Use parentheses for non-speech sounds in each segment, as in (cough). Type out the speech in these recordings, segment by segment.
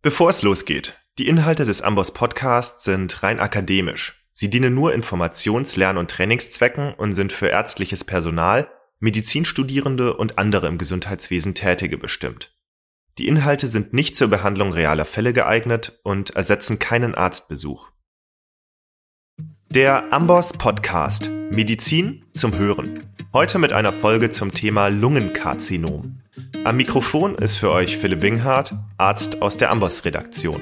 Bevor es losgeht, die Inhalte des Amboss Podcasts sind rein akademisch. Sie dienen nur Informations-, Lern- und Trainingszwecken und sind für ärztliches Personal, Medizinstudierende und andere im Gesundheitswesen Tätige bestimmt. Die Inhalte sind nicht zur Behandlung realer Fälle geeignet und ersetzen keinen Arztbesuch. Der Amboss Podcast Medizin zum Hören. Heute mit einer Folge zum Thema Lungenkarzinom. Am Mikrofon ist für euch Philipp Winghardt, Arzt aus der Amboss-Redaktion.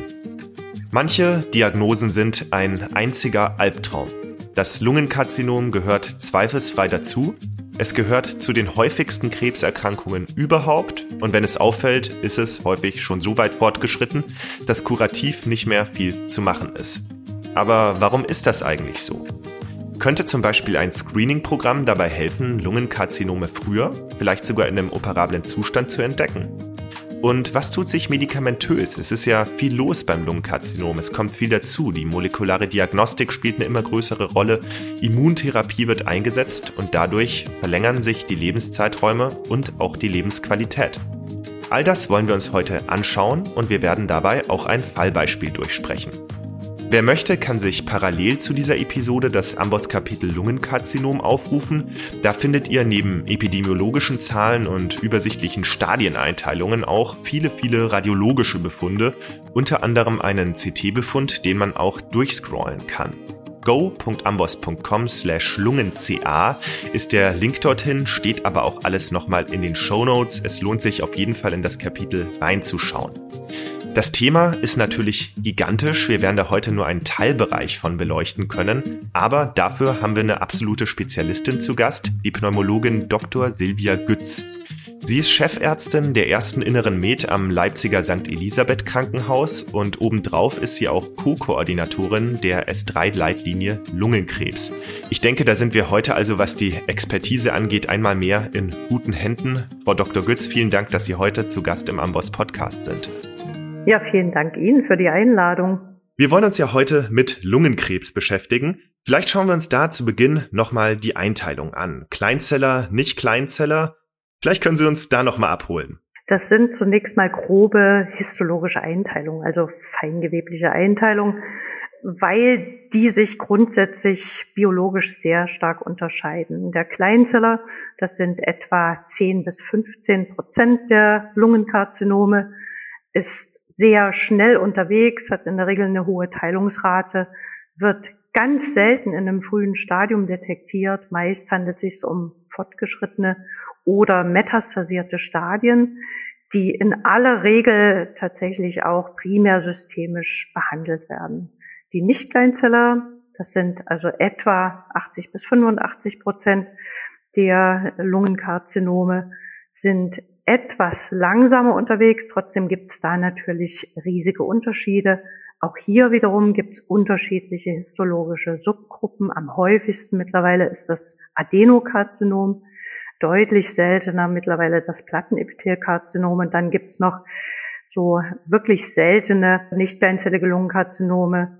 Manche Diagnosen sind ein einziger Albtraum. Das Lungenkarzinom gehört zweifelsfrei dazu. Es gehört zu den häufigsten Krebserkrankungen überhaupt und wenn es auffällt, ist es häufig schon so weit fortgeschritten, dass kurativ nicht mehr viel zu machen ist. Aber warum ist das eigentlich so? Könnte zum Beispiel ein Screening-Programm dabei helfen, Lungenkarzinome früher, vielleicht sogar in einem operablen Zustand zu entdecken? Und was tut sich medikamentös? Es ist ja viel los beim Lungenkarzinom. Es kommt viel dazu. Die molekulare Diagnostik spielt eine immer größere Rolle. Immuntherapie wird eingesetzt und dadurch verlängern sich die Lebenszeiträume und auch die Lebensqualität. All das wollen wir uns heute anschauen und wir werden dabei auch ein Fallbeispiel durchsprechen. Wer möchte, kann sich parallel zu dieser Episode das Amboss-Kapitel Lungenkarzinom aufrufen. Da findet ihr neben epidemiologischen Zahlen und übersichtlichen Stadieneinteilungen auch viele, viele radiologische Befunde, unter anderem einen CT-Befund, den man auch durchscrollen kann go.amboss.com slash lungenca ist der Link dorthin, steht aber auch alles nochmal in den Show Notes. Es lohnt sich auf jeden Fall in das Kapitel reinzuschauen. Das Thema ist natürlich gigantisch. Wir werden da heute nur einen Teilbereich von beleuchten können. Aber dafür haben wir eine absolute Spezialistin zu Gast, die Pneumologin Dr. Silvia Gütz. Sie ist Chefärztin der ersten Inneren Med am Leipziger St. Elisabeth Krankenhaus und obendrauf ist sie auch Co-Koordinatorin der S3-Leitlinie Lungenkrebs. Ich denke, da sind wir heute also, was die Expertise angeht, einmal mehr in guten Händen. Frau Dr. Gütz, vielen Dank, dass Sie heute zu Gast im Amboss Podcast sind. Ja, vielen Dank Ihnen für die Einladung. Wir wollen uns ja heute mit Lungenkrebs beschäftigen. Vielleicht schauen wir uns da zu Beginn nochmal die Einteilung an. Kleinzeller, nicht Kleinzeller. Vielleicht können Sie uns da nochmal abholen. Das sind zunächst mal grobe histologische Einteilungen, also feingewebliche Einteilungen, weil die sich grundsätzlich biologisch sehr stark unterscheiden. Der Kleinzeller, das sind etwa 10 bis 15 Prozent der Lungenkarzinome ist sehr schnell unterwegs, hat in der Regel eine hohe Teilungsrate, wird ganz selten in einem frühen Stadium detektiert. Meist handelt es sich um fortgeschrittene oder metastasierte Stadien, die in aller Regel tatsächlich auch primär systemisch behandelt werden. Die Nicht-Kleinzeller, das sind also etwa 80 bis 85 Prozent der Lungenkarzinome, sind etwas langsamer unterwegs. Trotzdem gibt es da natürlich riesige Unterschiede. Auch hier wiederum gibt es unterschiedliche histologische Subgruppen. Am häufigsten mittlerweile ist das Adenokarzinom, deutlich seltener mittlerweile das Plattenepithelkarzinom. Und dann gibt es noch so wirklich seltene nicht beinzellige Lungenkarzinome,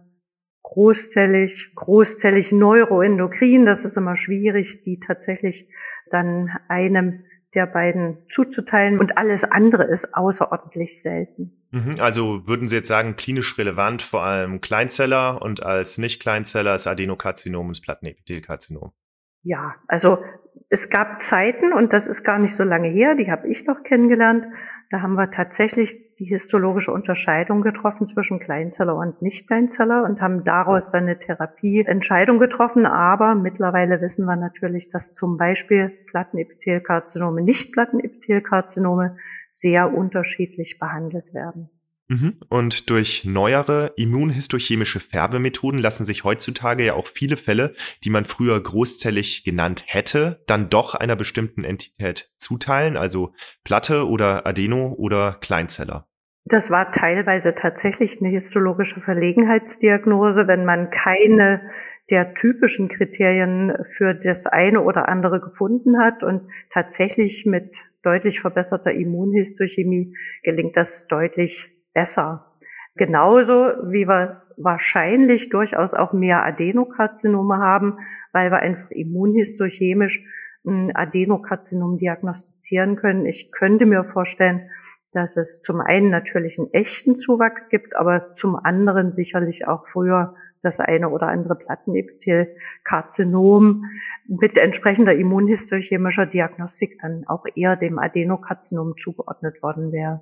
großzellig, großzellig neuroendokrin. Das ist immer schwierig, die tatsächlich dann einem der beiden zuzuteilen und alles andere ist außerordentlich selten. Mhm, also würden Sie jetzt sagen, klinisch relevant vor allem Kleinzeller und als Nicht-Kleinzeller ist Adenokarzinom und das Plattenepithelkarzinom? Ja, also es gab Zeiten, und das ist gar nicht so lange her, die habe ich noch kennengelernt, da haben wir tatsächlich die histologische Unterscheidung getroffen zwischen Kleinzeller und Nicht-Kleinzeller und haben daraus dann eine Therapieentscheidung getroffen. Aber mittlerweile wissen wir natürlich, dass zum Beispiel Plattenepithelkarzinome, Nicht-Plattenepithelkarzinome sehr unterschiedlich behandelt werden. Mhm. Und durch neuere immunhistochemische Färbemethoden lassen sich heutzutage ja auch viele Fälle, die man früher großzellig genannt hätte, dann doch einer bestimmten Entität zuteilen, also Platte oder Adeno oder Kleinzeller. Das war teilweise tatsächlich eine histologische Verlegenheitsdiagnose, wenn man keine der typischen Kriterien für das eine oder andere gefunden hat und tatsächlich mit deutlich verbesserter Immunhistochemie gelingt das deutlich besser. Genauso wie wir wahrscheinlich durchaus auch mehr Adenokarzinome haben, weil wir einfach immunhistochemisch ein Adenokarzinom diagnostizieren können. Ich könnte mir vorstellen, dass es zum einen natürlich einen echten Zuwachs gibt, aber zum anderen sicherlich auch früher das eine oder andere Plattenepithelkarzinom mit entsprechender immunhistochemischer Diagnostik dann auch eher dem Adenokarzinom zugeordnet worden wäre.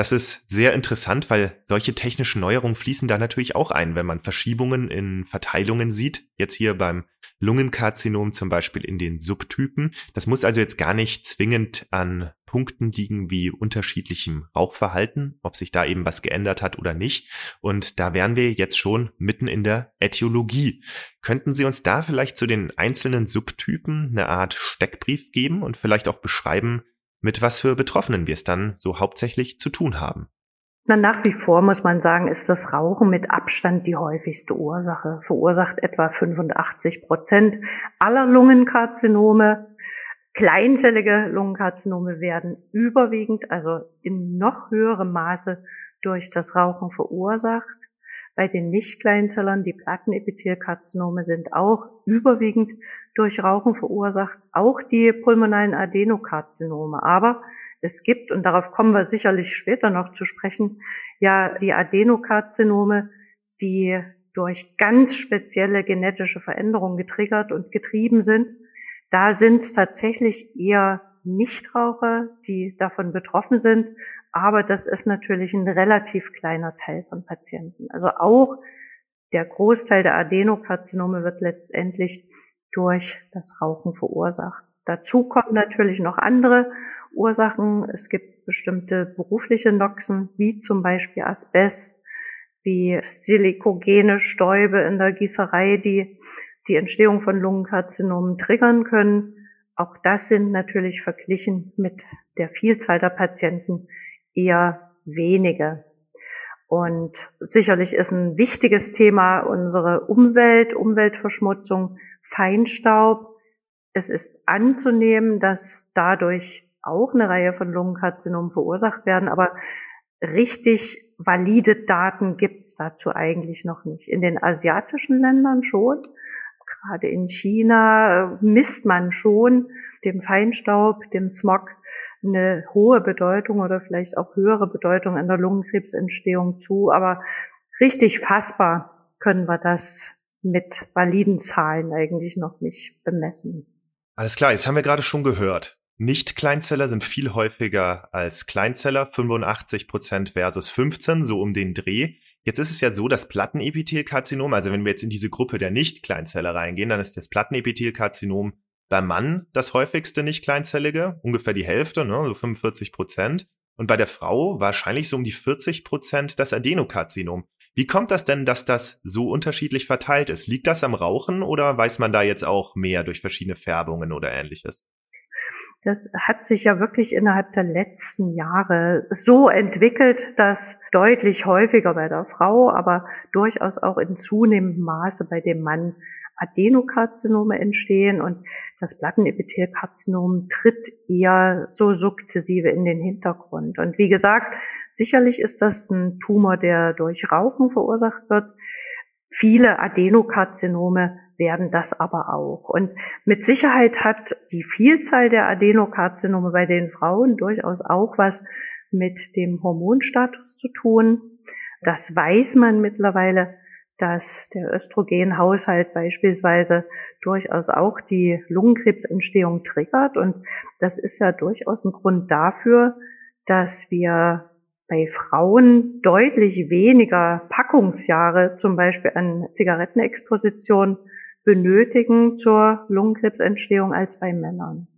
Das ist sehr interessant, weil solche technischen Neuerungen fließen da natürlich auch ein, wenn man Verschiebungen in Verteilungen sieht. Jetzt hier beim Lungenkarzinom zum Beispiel in den Subtypen. Das muss also jetzt gar nicht zwingend an Punkten liegen wie unterschiedlichem Rauchverhalten, ob sich da eben was geändert hat oder nicht. Und da wären wir jetzt schon mitten in der Äthiologie. Könnten Sie uns da vielleicht zu den einzelnen Subtypen eine Art Steckbrief geben und vielleicht auch beschreiben, mit was für Betroffenen wir es dann so hauptsächlich zu tun haben. Na, nach wie vor muss man sagen, ist das Rauchen mit Abstand die häufigste Ursache. Verursacht etwa 85 Prozent aller Lungenkarzinome. Kleinzellige Lungenkarzinome werden überwiegend, also in noch höherem Maße durch das Rauchen verursacht. Bei den Nicht-Kleinzellern, die Plattenepithelkarzinome sind auch überwiegend durch Rauchen verursacht, auch die pulmonalen Adenokarzinome. Aber es gibt, und darauf kommen wir sicherlich später noch zu sprechen, ja die Adenokarzinome, die durch ganz spezielle genetische Veränderungen getriggert und getrieben sind. Da sind es tatsächlich eher Nichtraucher, die davon betroffen sind, aber das ist natürlich ein relativ kleiner Teil von Patienten. Also auch der Großteil der Adenokarzinome wird letztendlich durch das Rauchen verursacht. Dazu kommen natürlich noch andere Ursachen. Es gibt bestimmte berufliche Noxen, wie zum Beispiel Asbest, wie silikogene Stäube in der Gießerei, die die Entstehung von Lungenkarzinomen triggern können. Auch das sind natürlich verglichen mit der Vielzahl der Patienten eher wenige. Und sicherlich ist ein wichtiges Thema unsere Umwelt, Umweltverschmutzung, Feinstaub. Es ist anzunehmen, dass dadurch auch eine Reihe von Lungenkarzinomen verursacht werden, aber richtig valide Daten gibt es dazu eigentlich noch nicht. In den asiatischen Ländern schon, gerade in China misst man schon dem Feinstaub, dem Smog eine hohe Bedeutung oder vielleicht auch höhere Bedeutung in der Lungenkrebsentstehung zu. Aber richtig fassbar können wir das mit validen Zahlen eigentlich noch nicht bemessen. Alles klar, jetzt haben wir gerade schon gehört. Nicht-Kleinzeller sind viel häufiger als Kleinzeller, 85 Prozent versus 15, so um den Dreh. Jetzt ist es ja so, dass Plattenepithelkarzinom, also wenn wir jetzt in diese Gruppe der Nicht-Kleinzeller reingehen, dann ist das Plattenepithelkarzinom beim Mann das häufigste nicht-kleinzellige, ungefähr die Hälfte, ne, so 45 Prozent. Und bei der Frau wahrscheinlich so um die 40 Prozent das Adenokarzinom. Wie kommt das denn, dass das so unterschiedlich verteilt ist? Liegt das am Rauchen oder weiß man da jetzt auch mehr durch verschiedene Färbungen oder ähnliches? Das hat sich ja wirklich innerhalb der letzten Jahre so entwickelt, dass deutlich häufiger bei der Frau, aber durchaus auch in zunehmendem Maße bei dem Mann Adenokarzinome entstehen und das Plattenepithelkarzinom tritt eher so sukzessive in den Hintergrund. Und wie gesagt, sicherlich ist das ein Tumor, der durch Rauchen verursacht wird. Viele Adenokarzinome werden das aber auch. Und mit Sicherheit hat die Vielzahl der Adenokarzinome bei den Frauen durchaus auch was mit dem Hormonstatus zu tun. Das weiß man mittlerweile dass der Östrogenhaushalt beispielsweise durchaus auch die Lungenkrebsentstehung triggert. Und das ist ja durchaus ein Grund dafür, dass wir bei Frauen deutlich weniger Packungsjahre zum Beispiel an Zigarettenexposition benötigen zur Lungenkrebsentstehung als bei Männern.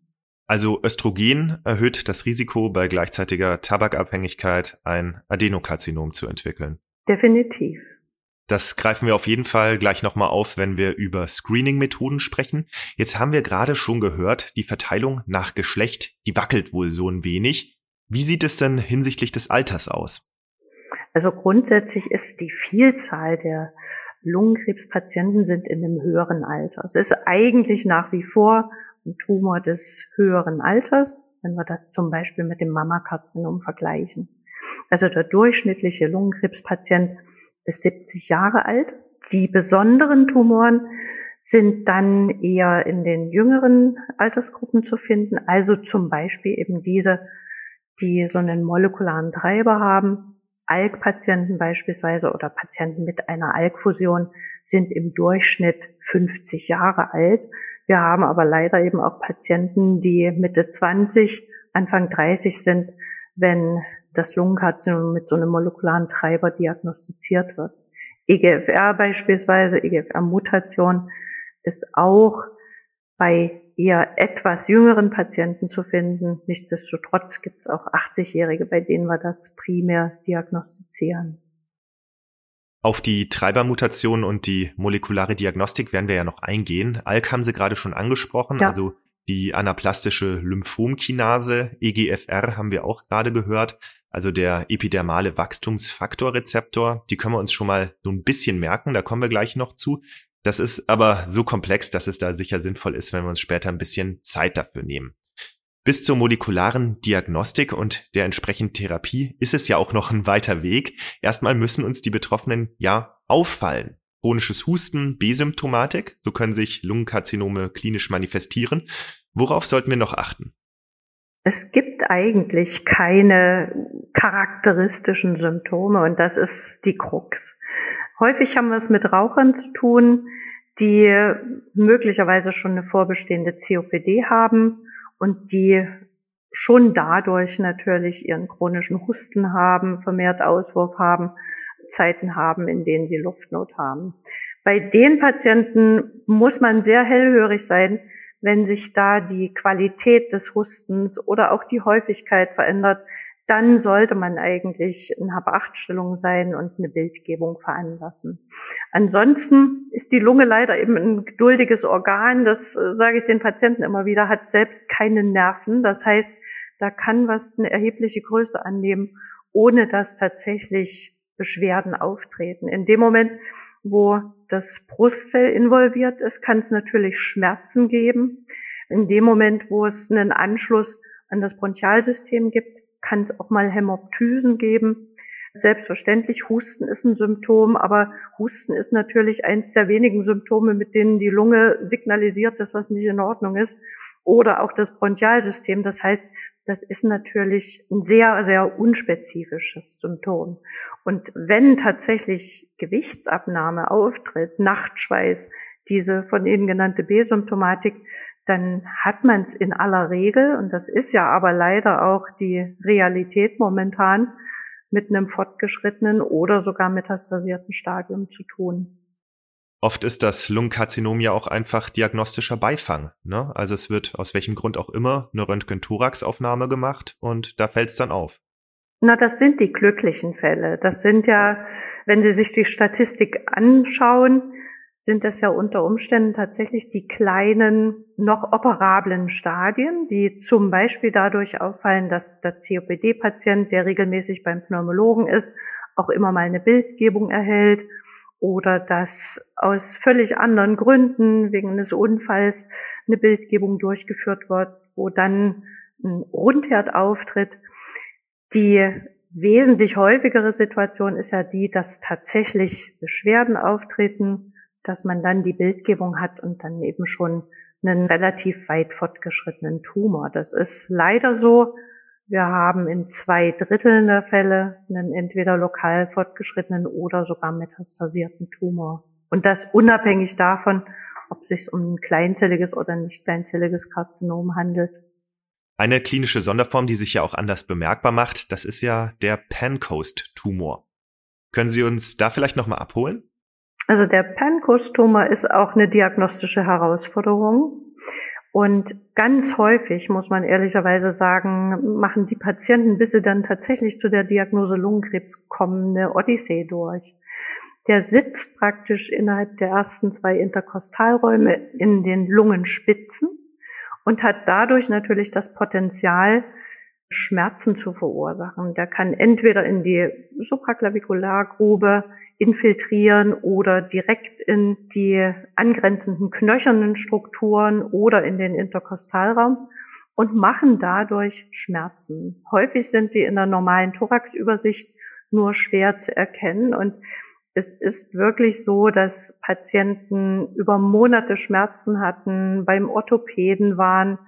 Also Östrogen erhöht das Risiko, bei gleichzeitiger Tabakabhängigkeit ein Adenokarzinom zu entwickeln. Definitiv. Das greifen wir auf jeden Fall gleich nochmal auf, wenn wir über Screening-Methoden sprechen. Jetzt haben wir gerade schon gehört, die Verteilung nach Geschlecht, die wackelt wohl so ein wenig. Wie sieht es denn hinsichtlich des Alters aus? Also grundsätzlich ist die Vielzahl der Lungenkrebspatienten sind in einem höheren Alter. Es ist eigentlich nach wie vor ein Tumor des höheren Alters, wenn wir das zum Beispiel mit dem Mammakarzinom vergleichen. Also der durchschnittliche Lungenkrebspatient bis 70 Jahre alt. Die besonderen Tumoren sind dann eher in den jüngeren Altersgruppen zu finden, also zum Beispiel eben diese, die so einen molekularen Treiber haben. ALK-Patienten beispielsweise oder Patienten mit einer ALK-Fusion sind im Durchschnitt 50 Jahre alt. Wir haben aber leider eben auch Patienten, die Mitte 20, Anfang 30 sind, wenn das Lungenkarzinom mit so einem molekularen Treiber diagnostiziert wird. EGFR beispielsweise, EGFR-Mutation ist auch bei eher etwas jüngeren Patienten zu finden. Nichtsdestotrotz gibt es auch 80-Jährige, bei denen wir das primär diagnostizieren. Auf die Treibermutation und die molekulare Diagnostik werden wir ja noch eingehen. ALK haben Sie gerade schon angesprochen, ja. also die anaplastische Lymphomkinase, EGFR haben wir auch gerade gehört, also der epidermale Wachstumsfaktorrezeptor. Die können wir uns schon mal so ein bisschen merken, da kommen wir gleich noch zu. Das ist aber so komplex, dass es da sicher sinnvoll ist, wenn wir uns später ein bisschen Zeit dafür nehmen. Bis zur molekularen Diagnostik und der entsprechenden Therapie ist es ja auch noch ein weiter Weg. Erstmal müssen uns die Betroffenen ja auffallen. Chronisches Husten, B-Symptomatik, so können sich Lungenkarzinome klinisch manifestieren. Worauf sollten wir noch achten? Es gibt eigentlich keine charakteristischen Symptome und das ist die Krux. Häufig haben wir es mit Rauchern zu tun, die möglicherweise schon eine vorbestehende COPD haben und die schon dadurch natürlich ihren chronischen Husten haben, vermehrt Auswurf haben, Zeiten haben, in denen sie Luftnot haben. Bei den Patienten muss man sehr hellhörig sein, wenn sich da die Qualität des Hustens oder auch die Häufigkeit verändert, dann sollte man eigentlich in Hab-8-Stellung sein und eine Bildgebung veranlassen. Ansonsten ist die Lunge leider eben ein geduldiges Organ, das äh, sage ich den Patienten immer wieder, hat selbst keine Nerven. Das heißt, da kann was eine erhebliche Größe annehmen, ohne dass tatsächlich Beschwerden auftreten. In dem Moment, wo das Brustfell involviert ist, kann es natürlich Schmerzen geben. In dem Moment, wo es einen Anschluss an das Bronchialsystem gibt, kann es auch mal Hämoptysen geben. Selbstverständlich, Husten ist ein Symptom, aber Husten ist natürlich eins der wenigen Symptome, mit denen die Lunge signalisiert, dass was nicht in Ordnung ist. Oder auch das Bronchialsystem. Das heißt, das ist natürlich ein sehr, sehr unspezifisches Symptom. Und wenn tatsächlich Gewichtsabnahme auftritt, Nachtschweiß, diese von Ihnen genannte B-Symptomatik, dann hat man es in aller Regel, und das ist ja aber leider auch die Realität momentan, mit einem fortgeschrittenen oder sogar metastasierten Stadium zu tun. Oft ist das Lungenkarzinom ja auch einfach diagnostischer Beifang. Ne? Also es wird aus welchem Grund auch immer eine Röntgen-Thorax-Aufnahme gemacht und da fällt es dann auf. Na, das sind die glücklichen Fälle. Das sind ja, wenn Sie sich die Statistik anschauen, sind das ja unter Umständen tatsächlich die kleinen, noch operablen Stadien, die zum Beispiel dadurch auffallen, dass der COPD-Patient, der regelmäßig beim Pneumologen ist, auch immer mal eine Bildgebung erhält oder dass aus völlig anderen Gründen wegen eines Unfalls eine Bildgebung durchgeführt wird, wo dann ein Rundherd auftritt. Die wesentlich häufigere Situation ist ja die, dass tatsächlich Beschwerden auftreten, dass man dann die Bildgebung hat und dann eben schon einen relativ weit fortgeschrittenen Tumor. Das ist leider so. Wir haben in zwei Dritteln der Fälle einen entweder lokal fortgeschrittenen oder sogar metastasierten Tumor. Und das unabhängig davon, ob es sich um ein kleinzelliges oder nicht kleinzelliges Karzinom handelt. Eine klinische Sonderform, die sich ja auch anders bemerkbar macht, das ist ja der Pancoast-Tumor. Können Sie uns da vielleicht nochmal abholen? Also der Pankostumor ist auch eine diagnostische Herausforderung. Und ganz häufig, muss man ehrlicherweise sagen, machen die Patienten, bis sie dann tatsächlich zu der Diagnose Lungenkrebs kommen, eine Odyssee durch. Der sitzt praktisch innerhalb der ersten zwei Interkostalräume in den Lungenspitzen und hat dadurch natürlich das Potenzial, Schmerzen zu verursachen. Der kann entweder in die Supraclavikulargrube infiltrieren oder direkt in die angrenzenden knöchernen Strukturen oder in den Interkostalraum und machen dadurch Schmerzen. Häufig sind die in der normalen Thoraxübersicht nur schwer zu erkennen und es ist wirklich so, dass Patienten über Monate Schmerzen hatten, beim Orthopäden waren,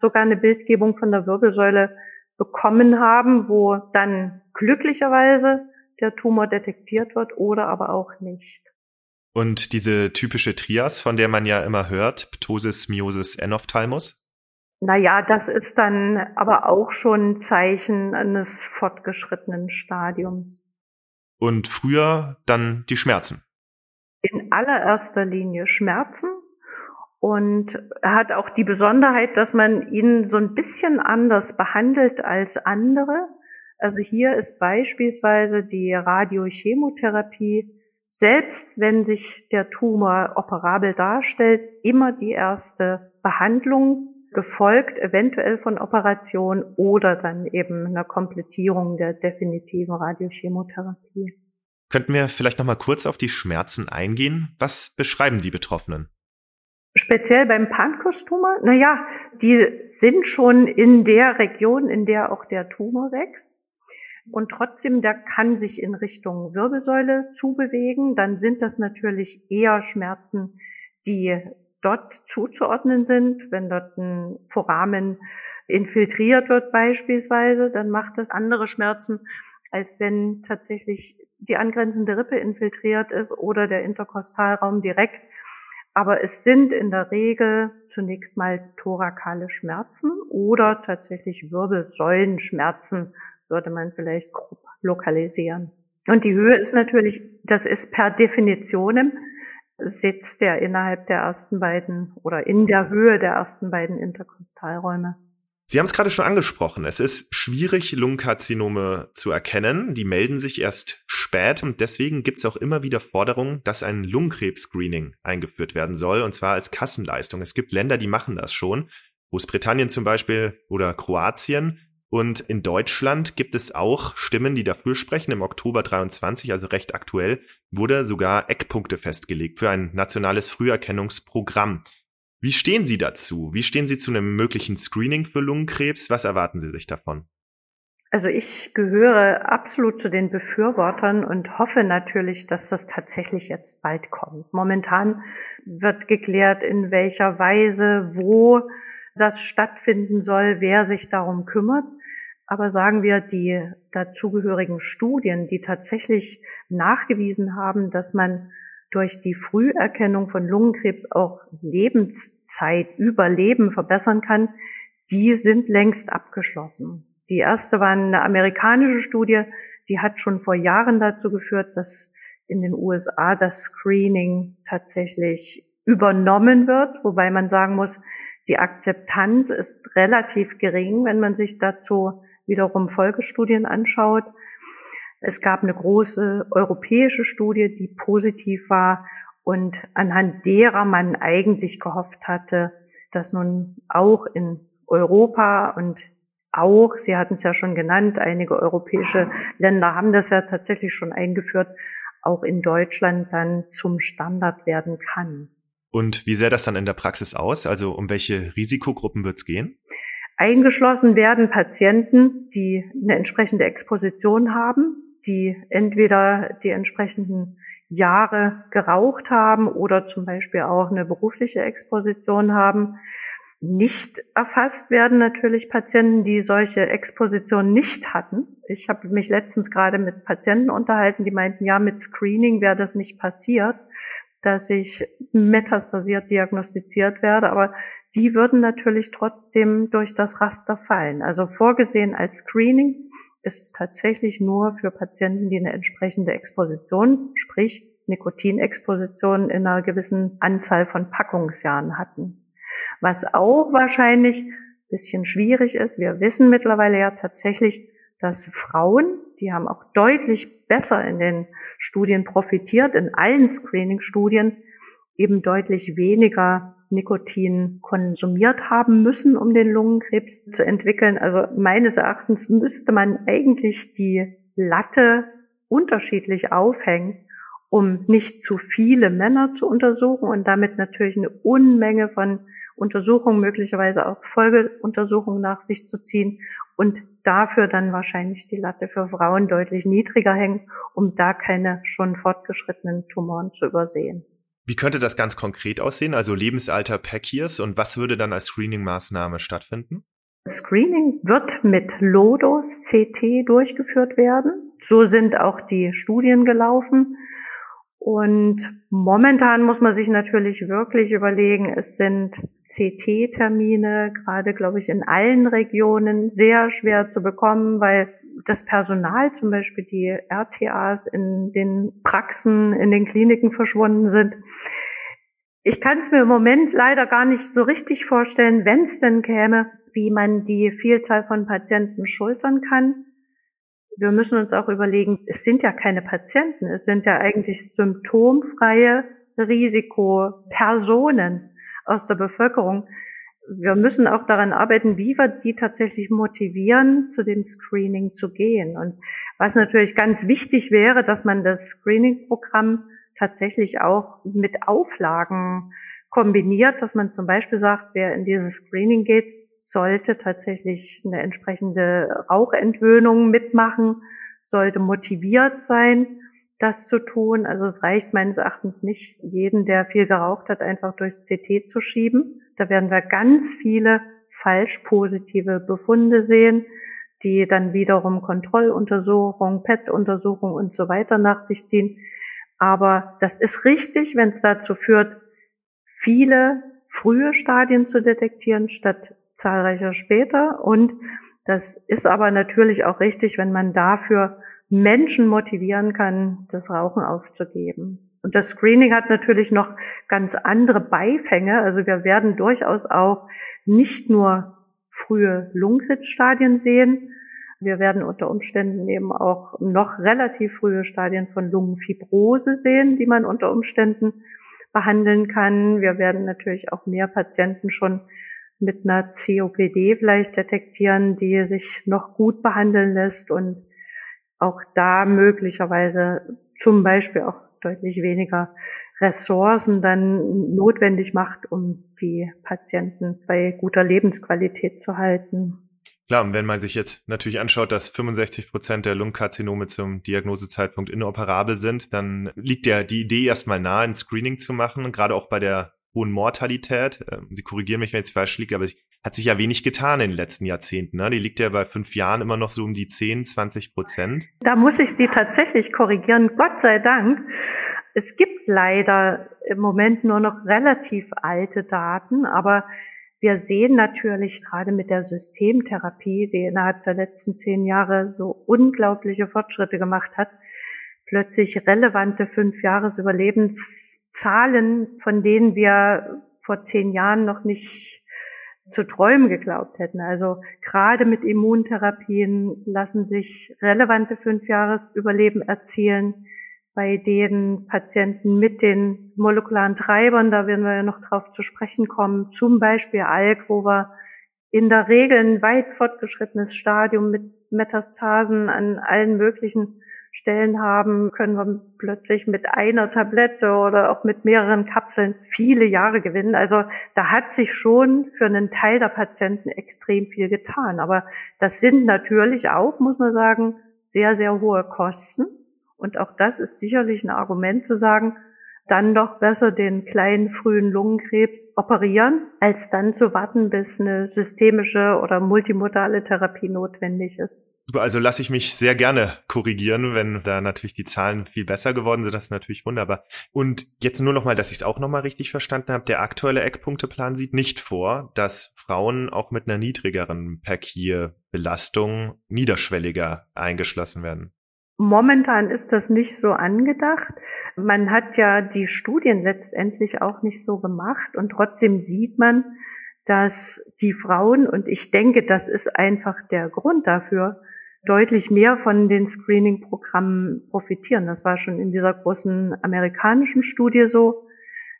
sogar eine Bildgebung von der Wirbelsäule bekommen haben, wo dann glücklicherweise der Tumor detektiert wird oder aber auch nicht. Und diese typische Trias, von der man ja immer hört, Ptosis, Miosis, Enophthalmus? Naja, das ist dann aber auch schon ein Zeichen eines fortgeschrittenen Stadiums. Und früher dann die Schmerzen? In allererster Linie Schmerzen. Und er hat auch die Besonderheit, dass man ihn so ein bisschen anders behandelt als andere. Also hier ist beispielsweise die Radiochemotherapie, selbst wenn sich der Tumor operabel darstellt, immer die erste Behandlung gefolgt eventuell von Operation oder dann eben einer Komplettierung der definitiven Radiochemotherapie. Könnten wir vielleicht noch mal kurz auf die Schmerzen eingehen? Was beschreiben die Betroffenen? Speziell beim Pankreastumor? Naja, die sind schon in der Region, in der auch der Tumor wächst. Und trotzdem, der kann sich in Richtung Wirbelsäule zubewegen. Dann sind das natürlich eher Schmerzen, die dort zuzuordnen sind. Wenn dort ein Foramen infiltriert wird beispielsweise, dann macht das andere Schmerzen, als wenn tatsächlich die angrenzende Rippe infiltriert ist oder der Interkostalraum direkt. Aber es sind in der Regel zunächst mal thorakale Schmerzen oder tatsächlich Wirbelsäulenschmerzen, würde man vielleicht grob lokalisieren. Und die Höhe ist natürlich, das ist per Definition sitzt er innerhalb der ersten beiden oder in der Höhe der ersten beiden Interkostalräume. Sie haben es gerade schon angesprochen. Es ist schwierig, Lungenkarzinome zu erkennen. Die melden sich erst spät und deswegen gibt es auch immer wieder Forderungen, dass ein Lungenkrebs-Screening eingeführt werden soll und zwar als Kassenleistung. Es gibt Länder, die machen das schon. Großbritannien zum Beispiel oder Kroatien. Und in Deutschland gibt es auch Stimmen, die dafür sprechen. Im Oktober 23, also recht aktuell, wurde sogar Eckpunkte festgelegt für ein nationales Früherkennungsprogramm. Wie stehen Sie dazu? Wie stehen Sie zu einem möglichen Screening für Lungenkrebs? Was erwarten Sie sich davon? Also ich gehöre absolut zu den Befürwortern und hoffe natürlich, dass das tatsächlich jetzt bald kommt. Momentan wird geklärt, in welcher Weise, wo das stattfinden soll, wer sich darum kümmert. Aber sagen wir, die dazugehörigen Studien, die tatsächlich nachgewiesen haben, dass man durch die Früherkennung von Lungenkrebs auch Lebenszeit, Überleben verbessern kann, die sind längst abgeschlossen. Die erste war eine amerikanische Studie, die hat schon vor Jahren dazu geführt, dass in den USA das Screening tatsächlich übernommen wird, wobei man sagen muss, die Akzeptanz ist relativ gering, wenn man sich dazu wiederum Folgestudien anschaut. Es gab eine große europäische Studie, die positiv war und anhand derer man eigentlich gehofft hatte, dass nun auch in Europa und auch, Sie hatten es ja schon genannt, einige europäische Länder haben das ja tatsächlich schon eingeführt, auch in Deutschland dann zum Standard werden kann. Und wie sähe das dann in der Praxis aus? Also um welche Risikogruppen wird es gehen? Eingeschlossen werden Patienten, die eine entsprechende Exposition haben, die entweder die entsprechenden Jahre geraucht haben oder zum Beispiel auch eine berufliche Exposition haben. Nicht erfasst werden natürlich Patienten, die solche Exposition nicht hatten. Ich habe mich letztens gerade mit Patienten unterhalten, die meinten, ja, mit Screening wäre das nicht passiert, dass ich metastasiert diagnostiziert werde, aber die würden natürlich trotzdem durch das Raster fallen. Also vorgesehen als Screening ist es tatsächlich nur für Patienten, die eine entsprechende Exposition, sprich Nikotinexposition in einer gewissen Anzahl von Packungsjahren hatten. Was auch wahrscheinlich ein bisschen schwierig ist, wir wissen mittlerweile ja tatsächlich, dass Frauen, die haben auch deutlich besser in den Studien profitiert, in allen Screening-Studien eben deutlich weniger Nikotin konsumiert haben müssen, um den Lungenkrebs zu entwickeln. Also meines Erachtens müsste man eigentlich die Latte unterschiedlich aufhängen, um nicht zu viele Männer zu untersuchen und damit natürlich eine Unmenge von Untersuchungen, möglicherweise auch Folgeuntersuchungen nach sich zu ziehen und dafür dann wahrscheinlich die Latte für Frauen deutlich niedriger hängen, um da keine schon fortgeschrittenen Tumoren zu übersehen. Wie könnte das ganz konkret aussehen? Also Lebensalter Packiers und was würde dann als Screening-Maßnahme stattfinden? Screening wird mit Lodos CT durchgeführt werden. So sind auch die Studien gelaufen. Und momentan muss man sich natürlich wirklich überlegen, es sind CT-Termine, gerade glaube ich in allen Regionen, sehr schwer zu bekommen, weil das Personal, zum Beispiel die RTAs in den Praxen, in den Kliniken verschwunden sind. Ich kann es mir im Moment leider gar nicht so richtig vorstellen, wenn es denn käme, wie man die Vielzahl von Patienten schultern kann. Wir müssen uns auch überlegen, es sind ja keine Patienten, es sind ja eigentlich symptomfreie Risikopersonen aus der Bevölkerung. Wir müssen auch daran arbeiten, wie wir die tatsächlich motivieren, zu dem Screening zu gehen. Und was natürlich ganz wichtig wäre, dass man das Screening-Programm tatsächlich auch mit Auflagen kombiniert, dass man zum Beispiel sagt, wer in dieses Screening geht, sollte tatsächlich eine entsprechende Rauchentwöhnung mitmachen, sollte motiviert sein, das zu tun. Also es reicht meines Erachtens nicht, jeden, der viel geraucht hat, einfach durchs CT zu schieben. Da werden wir ganz viele falsch positive Befunde sehen, die dann wiederum Kontrolluntersuchungen, PET-Untersuchungen und so weiter nach sich ziehen. Aber das ist richtig, wenn es dazu führt, viele frühe Stadien zu detektieren statt zahlreicher später. Und das ist aber natürlich auch richtig, wenn man dafür Menschen motivieren kann, das Rauchen aufzugeben. Und das Screening hat natürlich noch ganz andere Beifänge. Also wir werden durchaus auch nicht nur frühe Lungenkrebsstadien sehen, wir werden unter Umständen eben auch noch relativ frühe Stadien von Lungenfibrose sehen, die man unter Umständen behandeln kann. Wir werden natürlich auch mehr Patienten schon mit einer COPD vielleicht detektieren, die sich noch gut behandeln lässt und auch da möglicherweise zum Beispiel auch deutlich weniger Ressourcen dann notwendig macht, um die Patienten bei guter Lebensqualität zu halten. Klar, und wenn man sich jetzt natürlich anschaut, dass 65 Prozent der Lungenkarzinome zum Diagnosezeitpunkt inoperabel sind, dann liegt ja die Idee erstmal nahe, ein Screening zu machen, gerade auch bei der hohen Mortalität. Ähm, Sie korrigieren mich, wenn ich es falsch liege, aber es hat sich ja wenig getan in den letzten Jahrzehnten. Ne? Die liegt ja bei fünf Jahren immer noch so um die 10, 20 Prozent. Da muss ich Sie tatsächlich korrigieren. Gott sei Dank. Es gibt leider im Moment nur noch relativ alte Daten, aber wir sehen natürlich gerade mit der Systemtherapie, die innerhalb der letzten zehn Jahre so unglaubliche Fortschritte gemacht hat, plötzlich relevante fünf Jahresüberlebenszahlen, von denen wir vor zehn Jahren noch nicht zu träumen geglaubt hätten. Also gerade mit Immuntherapien lassen sich relevante fünf Jahresüberleben erzielen. Bei den Patienten mit den molekularen Treibern, da werden wir ja noch drauf zu sprechen kommen, zum Beispiel ALK, wo wir in der Regel ein weit fortgeschrittenes Stadium mit Metastasen an allen möglichen Stellen haben, können wir plötzlich mit einer Tablette oder auch mit mehreren Kapseln viele Jahre gewinnen. Also da hat sich schon für einen Teil der Patienten extrem viel getan. Aber das sind natürlich auch, muss man sagen, sehr, sehr hohe Kosten. Und auch das ist sicherlich ein Argument zu sagen, dann doch besser den kleinen frühen Lungenkrebs operieren, als dann zu warten, bis eine systemische oder multimodale Therapie notwendig ist. Also lasse ich mich sehr gerne korrigieren, wenn da natürlich die Zahlen viel besser geworden sind. Das ist natürlich wunderbar. Und jetzt nur noch mal, dass ich es auch noch mal richtig verstanden habe. Der aktuelle Eckpunkteplan sieht nicht vor, dass Frauen auch mit einer niedrigeren per Belastung niederschwelliger eingeschlossen werden. Momentan ist das nicht so angedacht. Man hat ja die Studien letztendlich auch nicht so gemacht und trotzdem sieht man, dass die Frauen, und ich denke, das ist einfach der Grund dafür, deutlich mehr von den Screening-Programmen profitieren. Das war schon in dieser großen amerikanischen Studie so.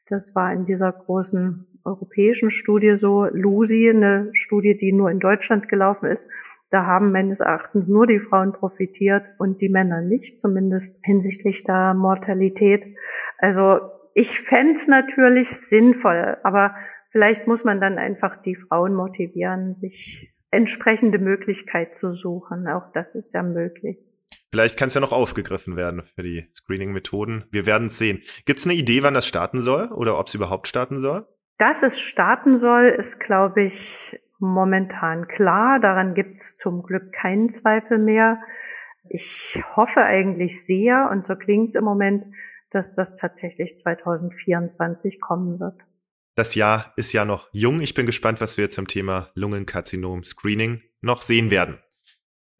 Das war in dieser großen europäischen Studie so. Lucy, eine Studie, die nur in Deutschland gelaufen ist. Da haben meines Erachtens nur die Frauen profitiert und die Männer nicht, zumindest hinsichtlich der Mortalität. Also ich fände natürlich sinnvoll, aber vielleicht muss man dann einfach die Frauen motivieren, sich entsprechende Möglichkeit zu suchen. Auch das ist ja möglich. Vielleicht kann es ja noch aufgegriffen werden für die Screening-Methoden. Wir werden es sehen. Gibt es eine Idee, wann das starten soll oder ob es überhaupt starten soll? Dass es starten soll, ist, glaube ich, momentan klar. Daran gibt es zum Glück keinen Zweifel mehr. Ich hoffe eigentlich sehr, und so klingt es im Moment, dass das tatsächlich 2024 kommen wird. Das Jahr ist ja noch jung. Ich bin gespannt, was wir zum Thema Lungenkarzinom-Screening noch sehen werden.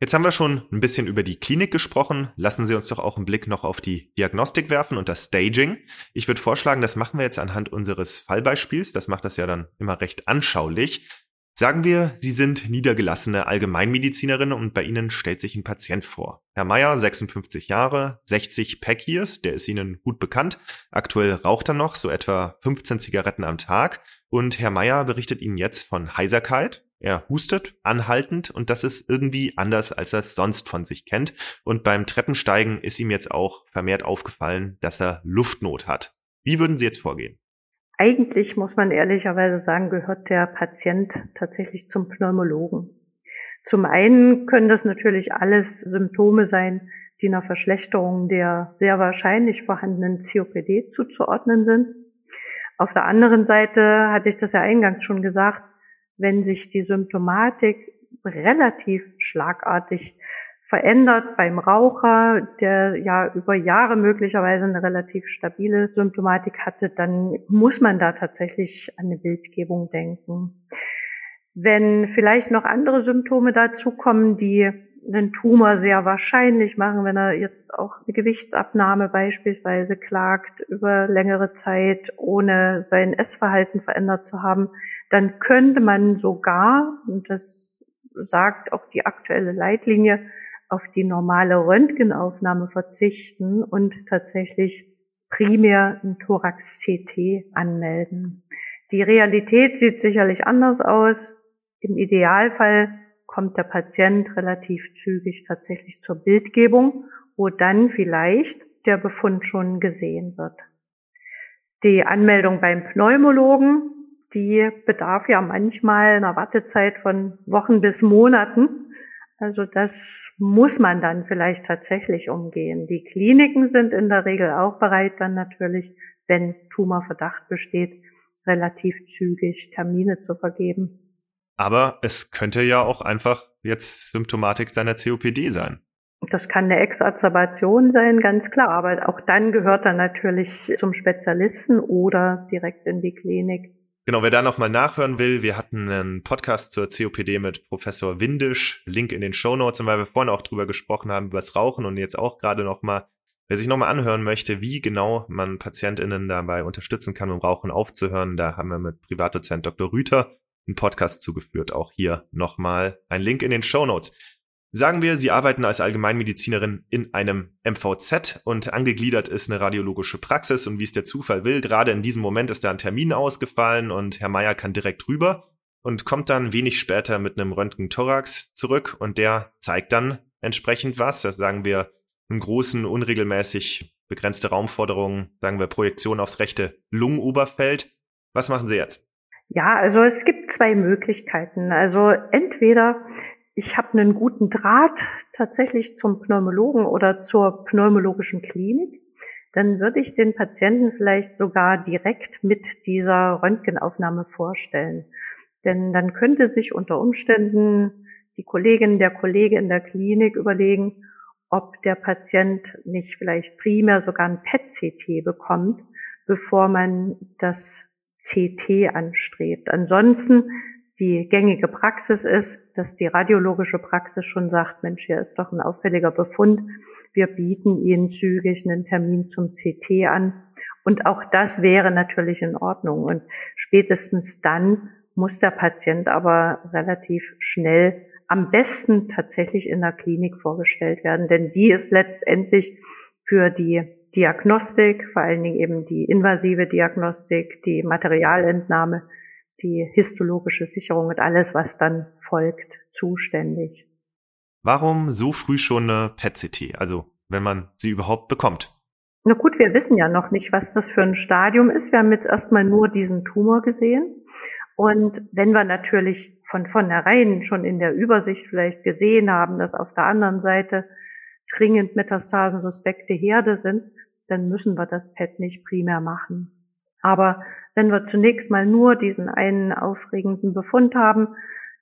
Jetzt haben wir schon ein bisschen über die Klinik gesprochen. Lassen Sie uns doch auch einen Blick noch auf die Diagnostik werfen und das Staging. Ich würde vorschlagen, das machen wir jetzt anhand unseres Fallbeispiels. Das macht das ja dann immer recht anschaulich. Sagen wir, Sie sind niedergelassene Allgemeinmedizinerin und bei Ihnen stellt sich ein Patient vor. Herr Meier, 56 Jahre, 60 Pack Years, der ist Ihnen gut bekannt. Aktuell raucht er noch so etwa 15 Zigaretten am Tag und Herr Meier berichtet Ihnen jetzt von Heiserkeit. Er hustet anhaltend und das ist irgendwie anders, als er es sonst von sich kennt. Und beim Treppensteigen ist ihm jetzt auch vermehrt aufgefallen, dass er Luftnot hat. Wie würden Sie jetzt vorgehen? Eigentlich muss man ehrlicherweise sagen, gehört der Patient tatsächlich zum Pneumologen. Zum einen können das natürlich alles Symptome sein, die einer Verschlechterung der sehr wahrscheinlich vorhandenen COPD zuzuordnen sind. Auf der anderen Seite hatte ich das ja eingangs schon gesagt, wenn sich die Symptomatik relativ schlagartig verändert beim Raucher, der ja über Jahre möglicherweise eine relativ stabile Symptomatik hatte, dann muss man da tatsächlich an eine Bildgebung denken. Wenn vielleicht noch andere Symptome dazukommen, die einen Tumor sehr wahrscheinlich machen, wenn er jetzt auch eine Gewichtsabnahme beispielsweise klagt über längere Zeit, ohne sein Essverhalten verändert zu haben, dann könnte man sogar, und das sagt auch die aktuelle Leitlinie, auf die normale Röntgenaufnahme verzichten und tatsächlich primär ein Thorax-CT anmelden. Die Realität sieht sicherlich anders aus. Im Idealfall kommt der Patient relativ zügig tatsächlich zur Bildgebung, wo dann vielleicht der Befund schon gesehen wird. Die Anmeldung beim Pneumologen, die bedarf ja manchmal einer Wartezeit von Wochen bis Monaten. Also das muss man dann vielleicht tatsächlich umgehen. Die Kliniken sind in der Regel auch bereit, dann natürlich, wenn Tumorverdacht besteht, relativ zügig Termine zu vergeben. Aber es könnte ja auch einfach jetzt Symptomatik seiner COPD sein. Das kann eine Exazerbation sein, ganz klar. Aber auch dann gehört er natürlich zum Spezialisten oder direkt in die Klinik. Genau, wer da nochmal nachhören will, wir hatten einen Podcast zur COPD mit Professor Windisch, Link in den Show Notes, weil wir vorhin auch drüber gesprochen haben, über das Rauchen und jetzt auch gerade nochmal, wer sich nochmal anhören möchte, wie genau man PatientInnen dabei unterstützen kann, um Rauchen aufzuhören, da haben wir mit Privatdozent Dr. Rüther einen Podcast zugeführt. Auch hier nochmal ein Link in den Show Notes. Sagen wir, Sie arbeiten als Allgemeinmedizinerin in einem MVZ und angegliedert ist eine radiologische Praxis und wie es der Zufall will, gerade in diesem Moment ist da ein Termin ausgefallen und Herr Meier kann direkt rüber und kommt dann wenig später mit einem Röntgen-Thorax zurück und der zeigt dann entsprechend was. Das sagen wir einen großen, unregelmäßig begrenzte Raumforderungen, sagen wir Projektion aufs rechte Lungenoberfeld. Was machen Sie jetzt? Ja, also es gibt zwei Möglichkeiten. Also entweder ich habe einen guten Draht tatsächlich zum Pneumologen oder zur pneumologischen Klinik, dann würde ich den Patienten vielleicht sogar direkt mit dieser Röntgenaufnahme vorstellen. Denn dann könnte sich unter Umständen die Kollegin, der Kollege in der Klinik überlegen, ob der Patient nicht vielleicht primär sogar ein PET-CT bekommt, bevor man das CT anstrebt. Ansonsten die gängige Praxis ist, dass die radiologische Praxis schon sagt, Mensch, hier ist doch ein auffälliger Befund. Wir bieten Ihnen zügig einen Termin zum CT an. Und auch das wäre natürlich in Ordnung. Und spätestens dann muss der Patient aber relativ schnell am besten tatsächlich in der Klinik vorgestellt werden, denn die ist letztendlich für die Diagnostik, vor allen Dingen eben die invasive Diagnostik, die Materialentnahme, die histologische Sicherung und alles, was dann folgt, zuständig. Warum so früh schon eine PET-CT, also wenn man sie überhaupt bekommt? Na gut, wir wissen ja noch nicht, was das für ein Stadium ist. Wir haben jetzt erstmal nur diesen Tumor gesehen. Und wenn wir natürlich von vornherein schon in der Übersicht vielleicht gesehen haben, dass auf der anderen Seite dringend Metastasen suspekte Herde sind, dann müssen wir das PET nicht primär machen. Aber wenn wir zunächst mal nur diesen einen aufregenden Befund haben,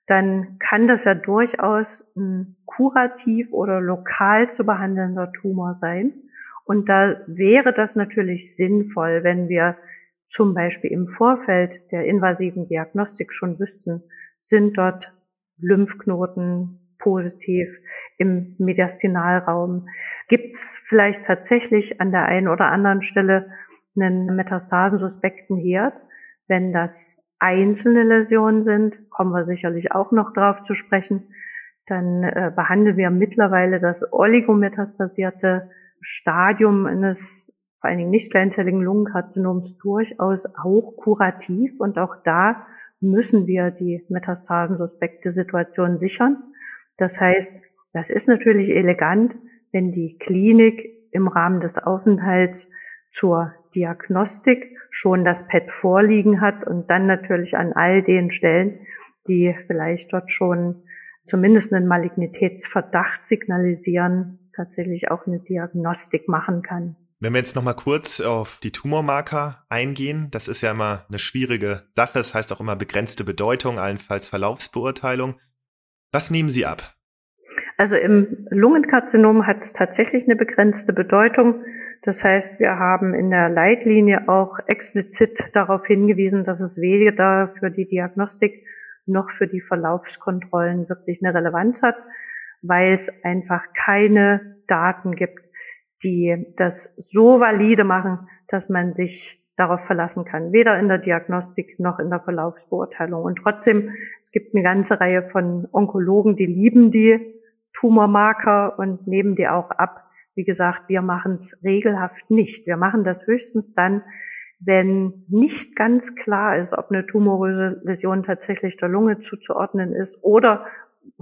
dann kann das ja durchaus ein kurativ oder lokal zu behandelnder Tumor sein. Und da wäre das natürlich sinnvoll, wenn wir zum Beispiel im Vorfeld der invasiven Diagnostik schon wüssten, sind dort Lymphknoten positiv im Mediastinalraum? Gibt es vielleicht tatsächlich an der einen oder anderen Stelle einen metastasensuspekten Herd? Wenn das einzelne Läsionen sind, kommen wir sicherlich auch noch drauf zu sprechen, dann äh, behandeln wir mittlerweile das oligometastasierte Stadium eines vor allen Dingen nicht kleinzelligen Lungenkarzinoms durchaus auch kurativ und auch da müssen wir die metastasensuspekte Situation sichern. Das heißt, das ist natürlich elegant, wenn die Klinik im Rahmen des Aufenthalts zur Diagnostik schon das PET vorliegen hat und dann natürlich an all den Stellen, die vielleicht dort schon zumindest einen Malignitätsverdacht signalisieren, tatsächlich auch eine Diagnostik machen kann. Wenn wir jetzt noch mal kurz auf die Tumormarker eingehen, das ist ja immer eine schwierige Sache. Es das heißt auch immer begrenzte Bedeutung, allenfalls Verlaufsbeurteilung. Was nehmen Sie ab? Also im Lungenkarzinom hat es tatsächlich eine begrenzte Bedeutung. Das heißt, wir haben in der Leitlinie auch explizit darauf hingewiesen, dass es weder für die Diagnostik noch für die Verlaufskontrollen wirklich eine Relevanz hat, weil es einfach keine Daten gibt, die das so valide machen, dass man sich darauf verlassen kann, weder in der Diagnostik noch in der Verlaufsbeurteilung. Und trotzdem, es gibt eine ganze Reihe von Onkologen, die lieben die Tumormarker und nehmen die auch ab. Wie gesagt, wir machen es regelhaft nicht. Wir machen das höchstens dann, wenn nicht ganz klar ist, ob eine tumoröse Läsion tatsächlich der Lunge zuzuordnen ist oder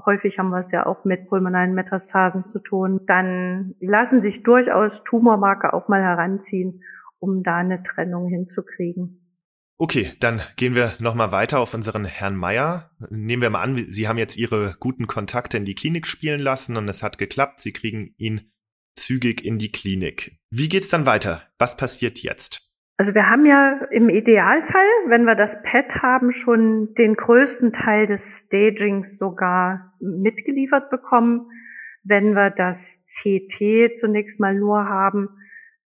häufig haben wir es ja auch mit pulmonalen Metastasen zu tun, dann lassen sich durchaus Tumormarker auch mal heranziehen, um da eine Trennung hinzukriegen. Okay, dann gehen wir nochmal weiter auf unseren Herrn Meier. Nehmen wir mal an, Sie haben jetzt Ihre guten Kontakte in die Klinik spielen lassen und es hat geklappt. Sie kriegen ihn zügig in die Klinik. Wie geht's dann weiter? Was passiert jetzt? Also wir haben ja im Idealfall, wenn wir das Pad haben, schon den größten Teil des Stagings sogar mitgeliefert bekommen. Wenn wir das CT zunächst mal nur haben,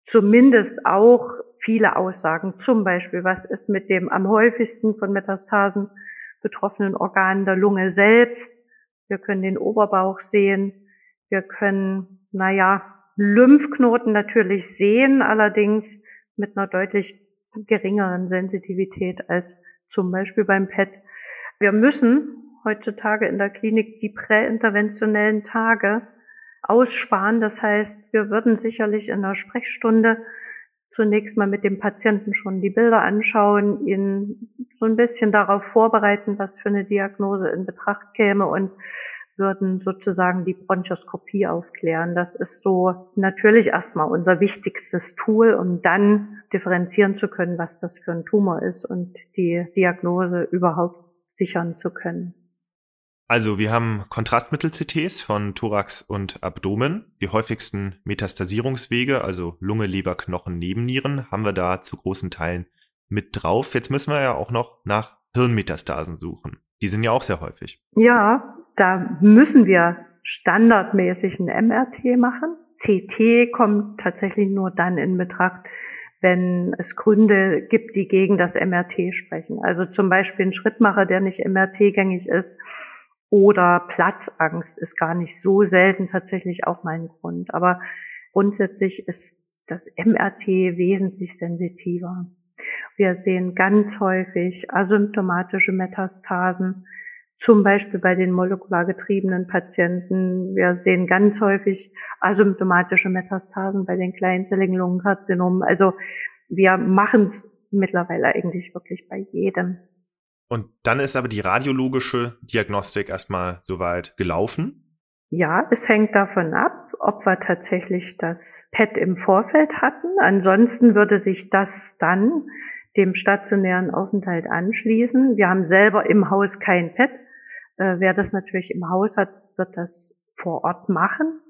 zumindest auch viele Aussagen. Zum Beispiel, was ist mit dem am häufigsten von Metastasen betroffenen Organ der Lunge selbst? Wir können den Oberbauch sehen. Wir können, naja, Lymphknoten natürlich sehen, allerdings mit einer deutlich geringeren Sensitivität als zum Beispiel beim PET. Wir müssen heutzutage in der Klinik die präinterventionellen Tage aussparen. Das heißt, wir würden sicherlich in der Sprechstunde zunächst mal mit dem Patienten schon die Bilder anschauen, ihn so ein bisschen darauf vorbereiten, was für eine Diagnose in Betracht käme und würden sozusagen die Bronchoskopie aufklären. Das ist so natürlich erstmal unser wichtigstes Tool, um dann differenzieren zu können, was das für ein Tumor ist und die Diagnose überhaupt sichern zu können. Also wir haben Kontrastmittel-CTs von Thorax und Abdomen. Die häufigsten Metastasierungswege, also Lunge, Leber, Knochen, Nebennieren, haben wir da zu großen Teilen mit drauf. Jetzt müssen wir ja auch noch nach Hirnmetastasen suchen. Die sind ja auch sehr häufig. Ja, da müssen wir standardmäßig ein MRT machen. CT kommt tatsächlich nur dann in Betracht, wenn es Gründe gibt, die gegen das MRT sprechen. Also zum Beispiel ein Schrittmacher, der nicht MRT-gängig ist, oder Platzangst ist gar nicht so selten tatsächlich auch mein Grund. Aber grundsätzlich ist das MRT wesentlich sensitiver. Wir sehen ganz häufig asymptomatische Metastasen, zum Beispiel bei den molekular getriebenen Patienten. Wir sehen ganz häufig asymptomatische Metastasen bei den kleinzelligen Lungenkarzinomen. Also wir machen es mittlerweile eigentlich wirklich bei jedem. Und dann ist aber die radiologische Diagnostik erstmal soweit gelaufen? Ja, es hängt davon ab, ob wir tatsächlich das PET im Vorfeld hatten. Ansonsten würde sich das dann dem stationären Aufenthalt anschließen. Wir haben selber im Haus kein PET. Äh, wer das natürlich im Haus hat, wird das vor Ort machen.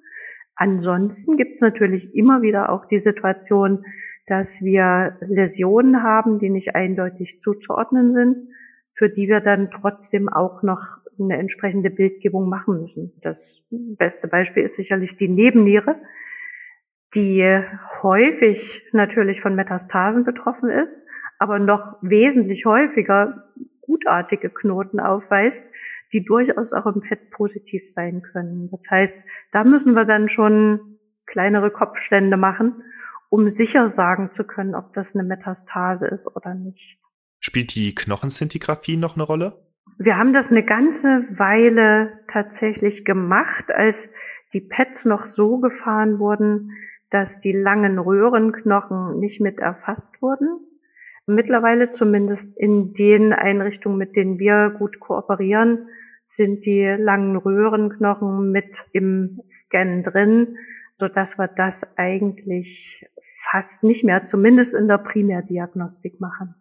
Ansonsten gibt es natürlich immer wieder auch die Situation, dass wir Läsionen haben, die nicht eindeutig zuzuordnen sind, für die wir dann trotzdem auch noch eine entsprechende Bildgebung machen müssen. Das beste Beispiel ist sicherlich die Nebenniere, die häufig natürlich von Metastasen betroffen ist, aber noch wesentlich häufiger gutartige Knoten aufweist, die durchaus auch im PET positiv sein können. Das heißt, da müssen wir dann schon kleinere Kopfstände machen, um sicher sagen zu können, ob das eine Metastase ist oder nicht. Spielt die Knochenszintigraphie noch eine Rolle? Wir haben das eine ganze Weile tatsächlich gemacht, als die PETs noch so gefahren wurden, dass die langen Röhrenknochen nicht mit erfasst wurden. Mittlerweile zumindest in den Einrichtungen, mit denen wir gut kooperieren, sind die langen Röhrenknochen mit im Scan drin, so dass wir das eigentlich fast nicht mehr, zumindest in der Primärdiagnostik machen.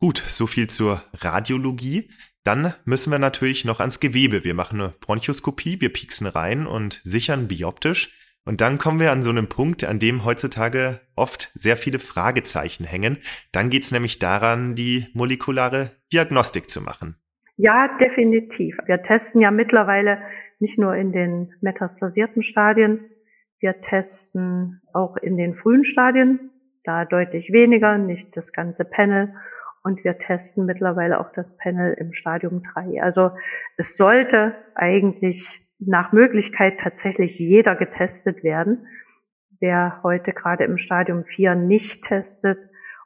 Gut, so viel zur Radiologie. Dann müssen wir natürlich noch ans Gewebe. Wir machen eine Bronchoskopie, wir pieksen rein und sichern bioptisch. Und dann kommen wir an so einen Punkt, an dem heutzutage oft sehr viele Fragezeichen hängen. Dann geht es nämlich daran, die molekulare Diagnostik zu machen. Ja, definitiv. Wir testen ja mittlerweile nicht nur in den metastasierten Stadien, wir testen auch in den frühen Stadien, da deutlich weniger, nicht das ganze Panel. Und wir testen mittlerweile auch das Panel im Stadium 3. Also es sollte eigentlich nach Möglichkeit tatsächlich jeder getestet werden. Wer heute gerade im Stadium 4 nicht testet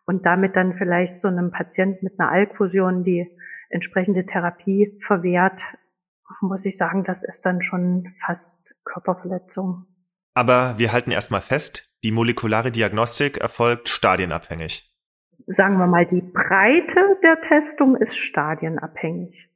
und damit dann vielleicht so einem Patienten mit einer Alkfusion die entsprechende Therapie verwehrt, muss ich sagen, das ist dann schon fast Körperverletzung. Aber wir halten erstmal fest, die molekulare Diagnostik erfolgt stadienabhängig. Sagen wir mal, die Breite der Testung ist stadienabhängig.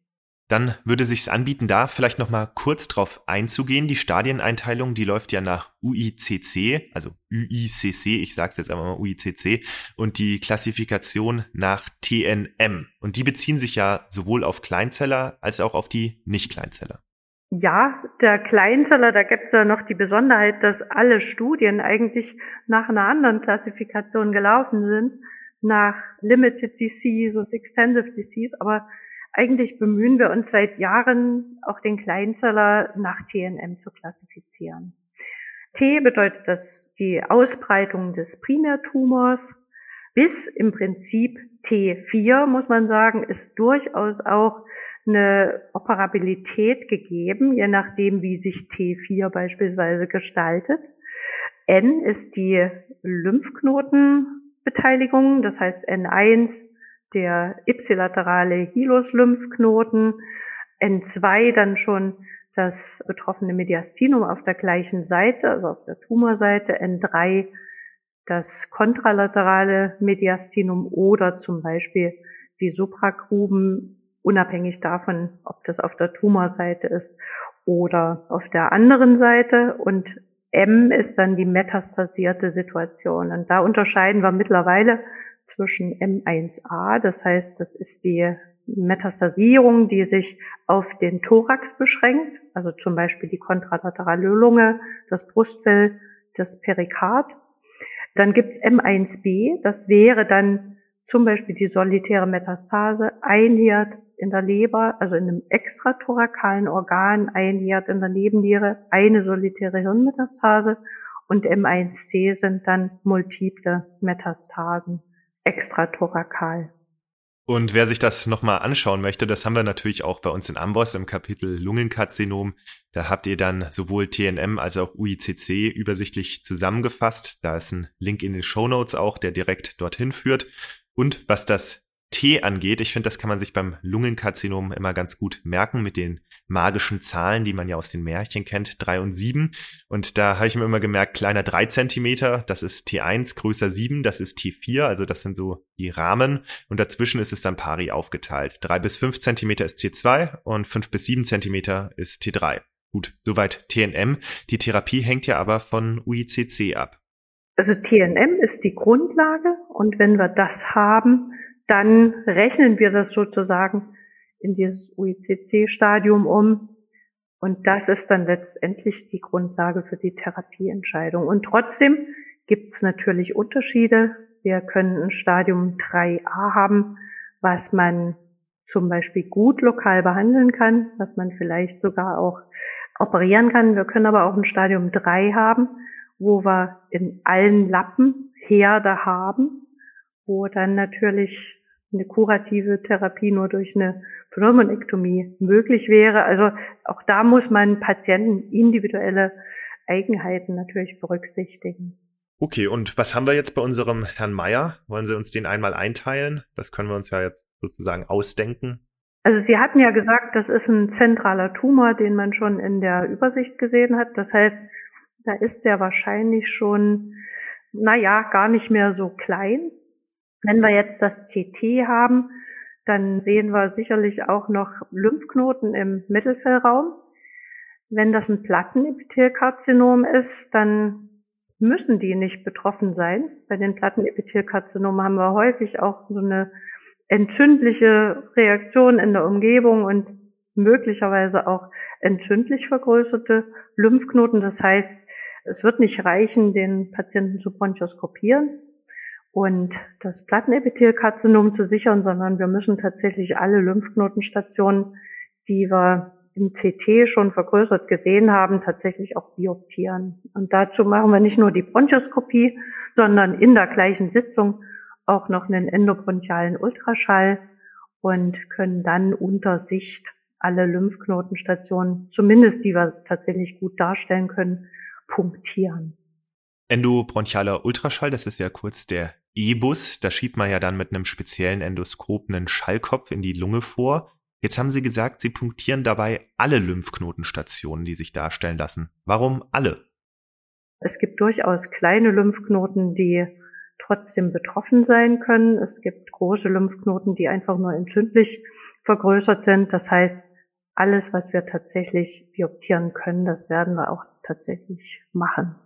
Dann würde sich's anbieten, da vielleicht noch mal kurz drauf einzugehen. Die Stadieneinteilung, die läuft ja nach UICC, also UICC, ich sage jetzt einfach mal UICC, und die Klassifikation nach TNM. Und die beziehen sich ja sowohl auf Kleinzeller als auch auf die Nicht-Kleinzeller. Ja, der Kleinzeller, da gibt's ja noch die Besonderheit, dass alle Studien eigentlich nach einer anderen Klassifikation gelaufen sind, nach Limited Disease und Extensive Disease, aber eigentlich bemühen wir uns seit Jahren, auch den Kleinzeller nach TNM zu klassifizieren. T bedeutet das die Ausbreitung des Primärtumors. Bis im Prinzip T4, muss man sagen, ist durchaus auch eine Operabilität gegeben, je nachdem, wie sich T4 beispielsweise gestaltet. N ist die Lymphknotenbeteiligung, das heißt N1 der ipsilaterale Hilus-Lymphknoten, N2 dann schon das betroffene Mediastinum auf der gleichen Seite, also auf der Tumorseite, N3 das kontralaterale Mediastinum oder zum Beispiel die Supragruben unabhängig davon, ob das auf der Tumorseite ist oder auf der anderen Seite. Und M ist dann die metastasierte Situation. Und da unterscheiden wir mittlerweile zwischen M1a, das heißt, das ist die Metastasierung, die sich auf den Thorax beschränkt, also zum Beispiel die kontralaterale Lunge, das Brustfell, das Perikard. Dann gibt's M1b, das wäre dann zum Beispiel die solitäre Metastase, ein Herd in der Leber, also in einem extrathorakalen Organ, ein Herd in der Nebenniere, eine solitäre Hirnmetastase und M1C sind dann multiple Metastasen extrathorakal. Und wer sich das nochmal anschauen möchte, das haben wir natürlich auch bei uns in Amboss im Kapitel Lungenkarzinom. Da habt ihr dann sowohl TNM als auch UICC übersichtlich zusammengefasst. Da ist ein Link in den Show Notes auch, der direkt dorthin führt. Und was das T angeht, ich finde, das kann man sich beim Lungenkarzinom immer ganz gut merken mit den magischen Zahlen, die man ja aus den Märchen kennt, drei und sieben. Und da habe ich mir immer gemerkt, kleiner drei Zentimeter, das ist T1, größer sieben, das ist T4, also das sind so die Rahmen. Und dazwischen ist es dann pari aufgeteilt. Drei bis fünf Zentimeter ist T2 und fünf bis sieben Zentimeter ist T3. Gut, soweit TNM. Die Therapie hängt ja aber von UICC ab. Also TNM ist die Grundlage und wenn wir das haben, dann rechnen wir das sozusagen in dieses UICC-Stadium um. Und das ist dann letztendlich die Grundlage für die Therapieentscheidung. Und trotzdem gibt es natürlich Unterschiede. Wir können ein Stadium 3a haben, was man zum Beispiel gut lokal behandeln kann, was man vielleicht sogar auch operieren kann. Wir können aber auch ein Stadium 3 haben, wo wir in allen Lappen Herde haben, wo dann natürlich eine kurative Therapie nur durch eine Pneumonektomie möglich wäre. Also auch da muss man Patienten individuelle Eigenheiten natürlich berücksichtigen. Okay, und was haben wir jetzt bei unserem Herrn Meier? Wollen Sie uns den einmal einteilen? Das können wir uns ja jetzt sozusagen ausdenken. Also Sie hatten ja gesagt, das ist ein zentraler Tumor, den man schon in der Übersicht gesehen hat. Das heißt, da ist der wahrscheinlich schon, naja, gar nicht mehr so klein. Wenn wir jetzt das CT haben, dann sehen wir sicherlich auch noch Lymphknoten im Mittelfellraum. Wenn das ein Plattenepithelkarzinom ist, dann müssen die nicht betroffen sein. Bei den Plattenepithelkarzinomen haben wir häufig auch so eine entzündliche Reaktion in der Umgebung und möglicherweise auch entzündlich vergrößerte Lymphknoten. Das heißt, es wird nicht reichen, den Patienten zu bronchoskopieren und das Plattenepithelkarzinom zu sichern, sondern wir müssen tatsächlich alle Lymphknotenstationen, die wir im CT schon vergrößert gesehen haben, tatsächlich auch bioptieren. Und dazu machen wir nicht nur die Bronchoskopie, sondern in der gleichen Sitzung auch noch einen endobronchialen Ultraschall und können dann unter Sicht alle Lymphknotenstationen, zumindest die wir tatsächlich gut darstellen können, punktieren. Endobronchialer Ultraschall, das ist ja kurz der E-Bus. Da schiebt man ja dann mit einem speziellen Endoskop einen Schallkopf in die Lunge vor. Jetzt haben Sie gesagt, Sie punktieren dabei alle Lymphknotenstationen, die sich darstellen lassen. Warum alle? Es gibt durchaus kleine Lymphknoten, die trotzdem betroffen sein können. Es gibt große Lymphknoten, die einfach nur entzündlich vergrößert sind. Das heißt, alles, was wir tatsächlich bioptieren können, das werden wir auch tatsächlich machen.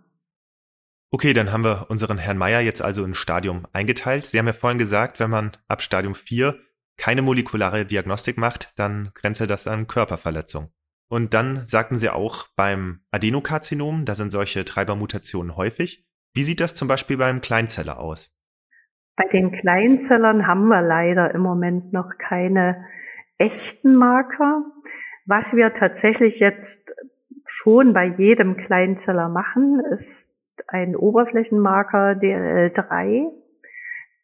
Okay, dann haben wir unseren Herrn Meier jetzt also in Stadium eingeteilt. Sie haben ja vorhin gesagt, wenn man ab Stadium 4 keine molekulare Diagnostik macht, dann grenze das an Körperverletzung. Und dann sagten Sie auch beim Adenokarzinom, da sind solche Treibermutationen häufig. Wie sieht das zum Beispiel beim Kleinzeller aus? Bei den Kleinzellern haben wir leider im Moment noch keine echten Marker. Was wir tatsächlich jetzt schon bei jedem Kleinzeller machen, ist ein Oberflächenmarker DLL3,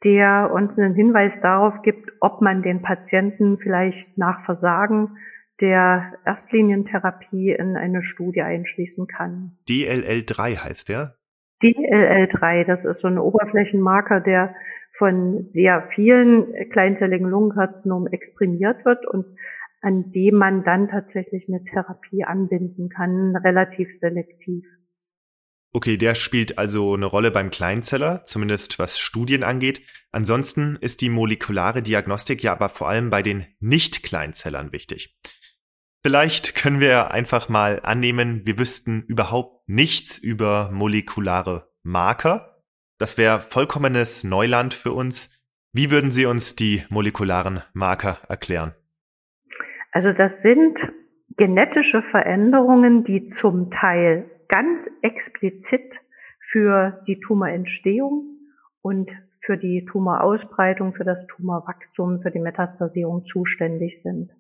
der uns einen Hinweis darauf gibt, ob man den Patienten vielleicht nach Versagen der Erstlinientherapie in eine Studie einschließen kann. DLL3 heißt der? DLL3, das ist so ein Oberflächenmarker, der von sehr vielen kleinzelligen Lungenkarzinomen exprimiert wird und an dem man dann tatsächlich eine Therapie anbinden kann, relativ selektiv. Okay, der spielt also eine Rolle beim Kleinzeller, zumindest was Studien angeht. Ansonsten ist die molekulare Diagnostik ja aber vor allem bei den Nicht-Kleinzellern wichtig. Vielleicht können wir einfach mal annehmen, wir wüssten überhaupt nichts über molekulare Marker. Das wäre vollkommenes Neuland für uns. Wie würden Sie uns die molekularen Marker erklären? Also das sind genetische Veränderungen, die zum Teil ganz explizit für die Tumorentstehung und für die Tumorausbreitung, für das Tumorwachstum, für die Metastasierung zuständig sind.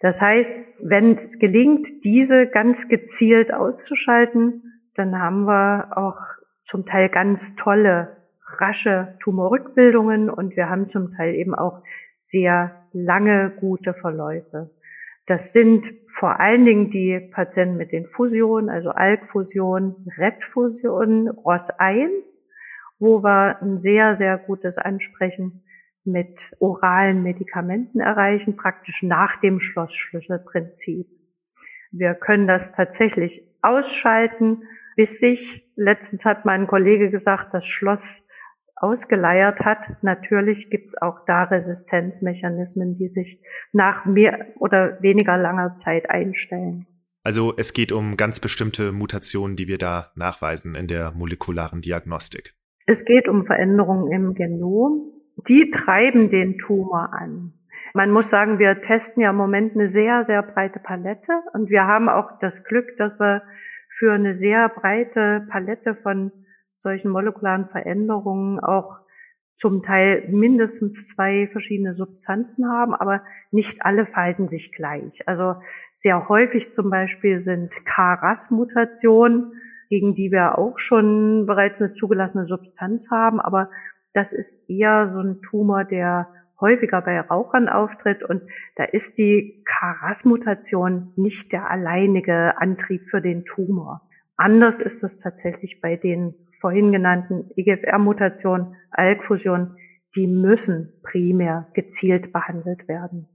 Das heißt, wenn es gelingt, diese ganz gezielt auszuschalten, dann haben wir auch zum Teil ganz tolle, rasche Tumorrückbildungen und wir haben zum Teil eben auch sehr lange gute Verläufe. Das sind vor allen Dingen die Patienten mit den Fusionen, also ALK-Fusion, RET-Fusion, ROS1, wo wir ein sehr, sehr gutes Ansprechen mit oralen Medikamenten erreichen, praktisch nach dem Schlossschlüsselprinzip. Wir können das tatsächlich ausschalten, bis sich, letztens hat mein Kollege gesagt, das Schloss ausgeleiert hat. Natürlich gibt es auch da Resistenzmechanismen, die sich nach mehr oder weniger langer Zeit einstellen. Also es geht um ganz bestimmte Mutationen, die wir da nachweisen in der molekularen Diagnostik. Es geht um Veränderungen im Genom die treiben den Tumor an. Man muss sagen, wir testen ja im Moment eine sehr, sehr breite Palette und wir haben auch das Glück, dass wir für eine sehr breite Palette von solchen molekularen Veränderungen auch zum Teil mindestens zwei verschiedene Substanzen haben, aber nicht alle verhalten sich gleich. Also sehr häufig zum Beispiel sind KRAS-Mutationen, gegen die wir auch schon bereits eine zugelassene Substanz haben, aber das ist eher so ein Tumor, der häufiger bei Rauchern auftritt und da ist die KRAS-Mutation nicht der alleinige Antrieb für den Tumor. Anders ist es tatsächlich bei den vorhin genannten EGFR-Mutationen, ALK-Fusionen, die müssen primär gezielt behandelt werden.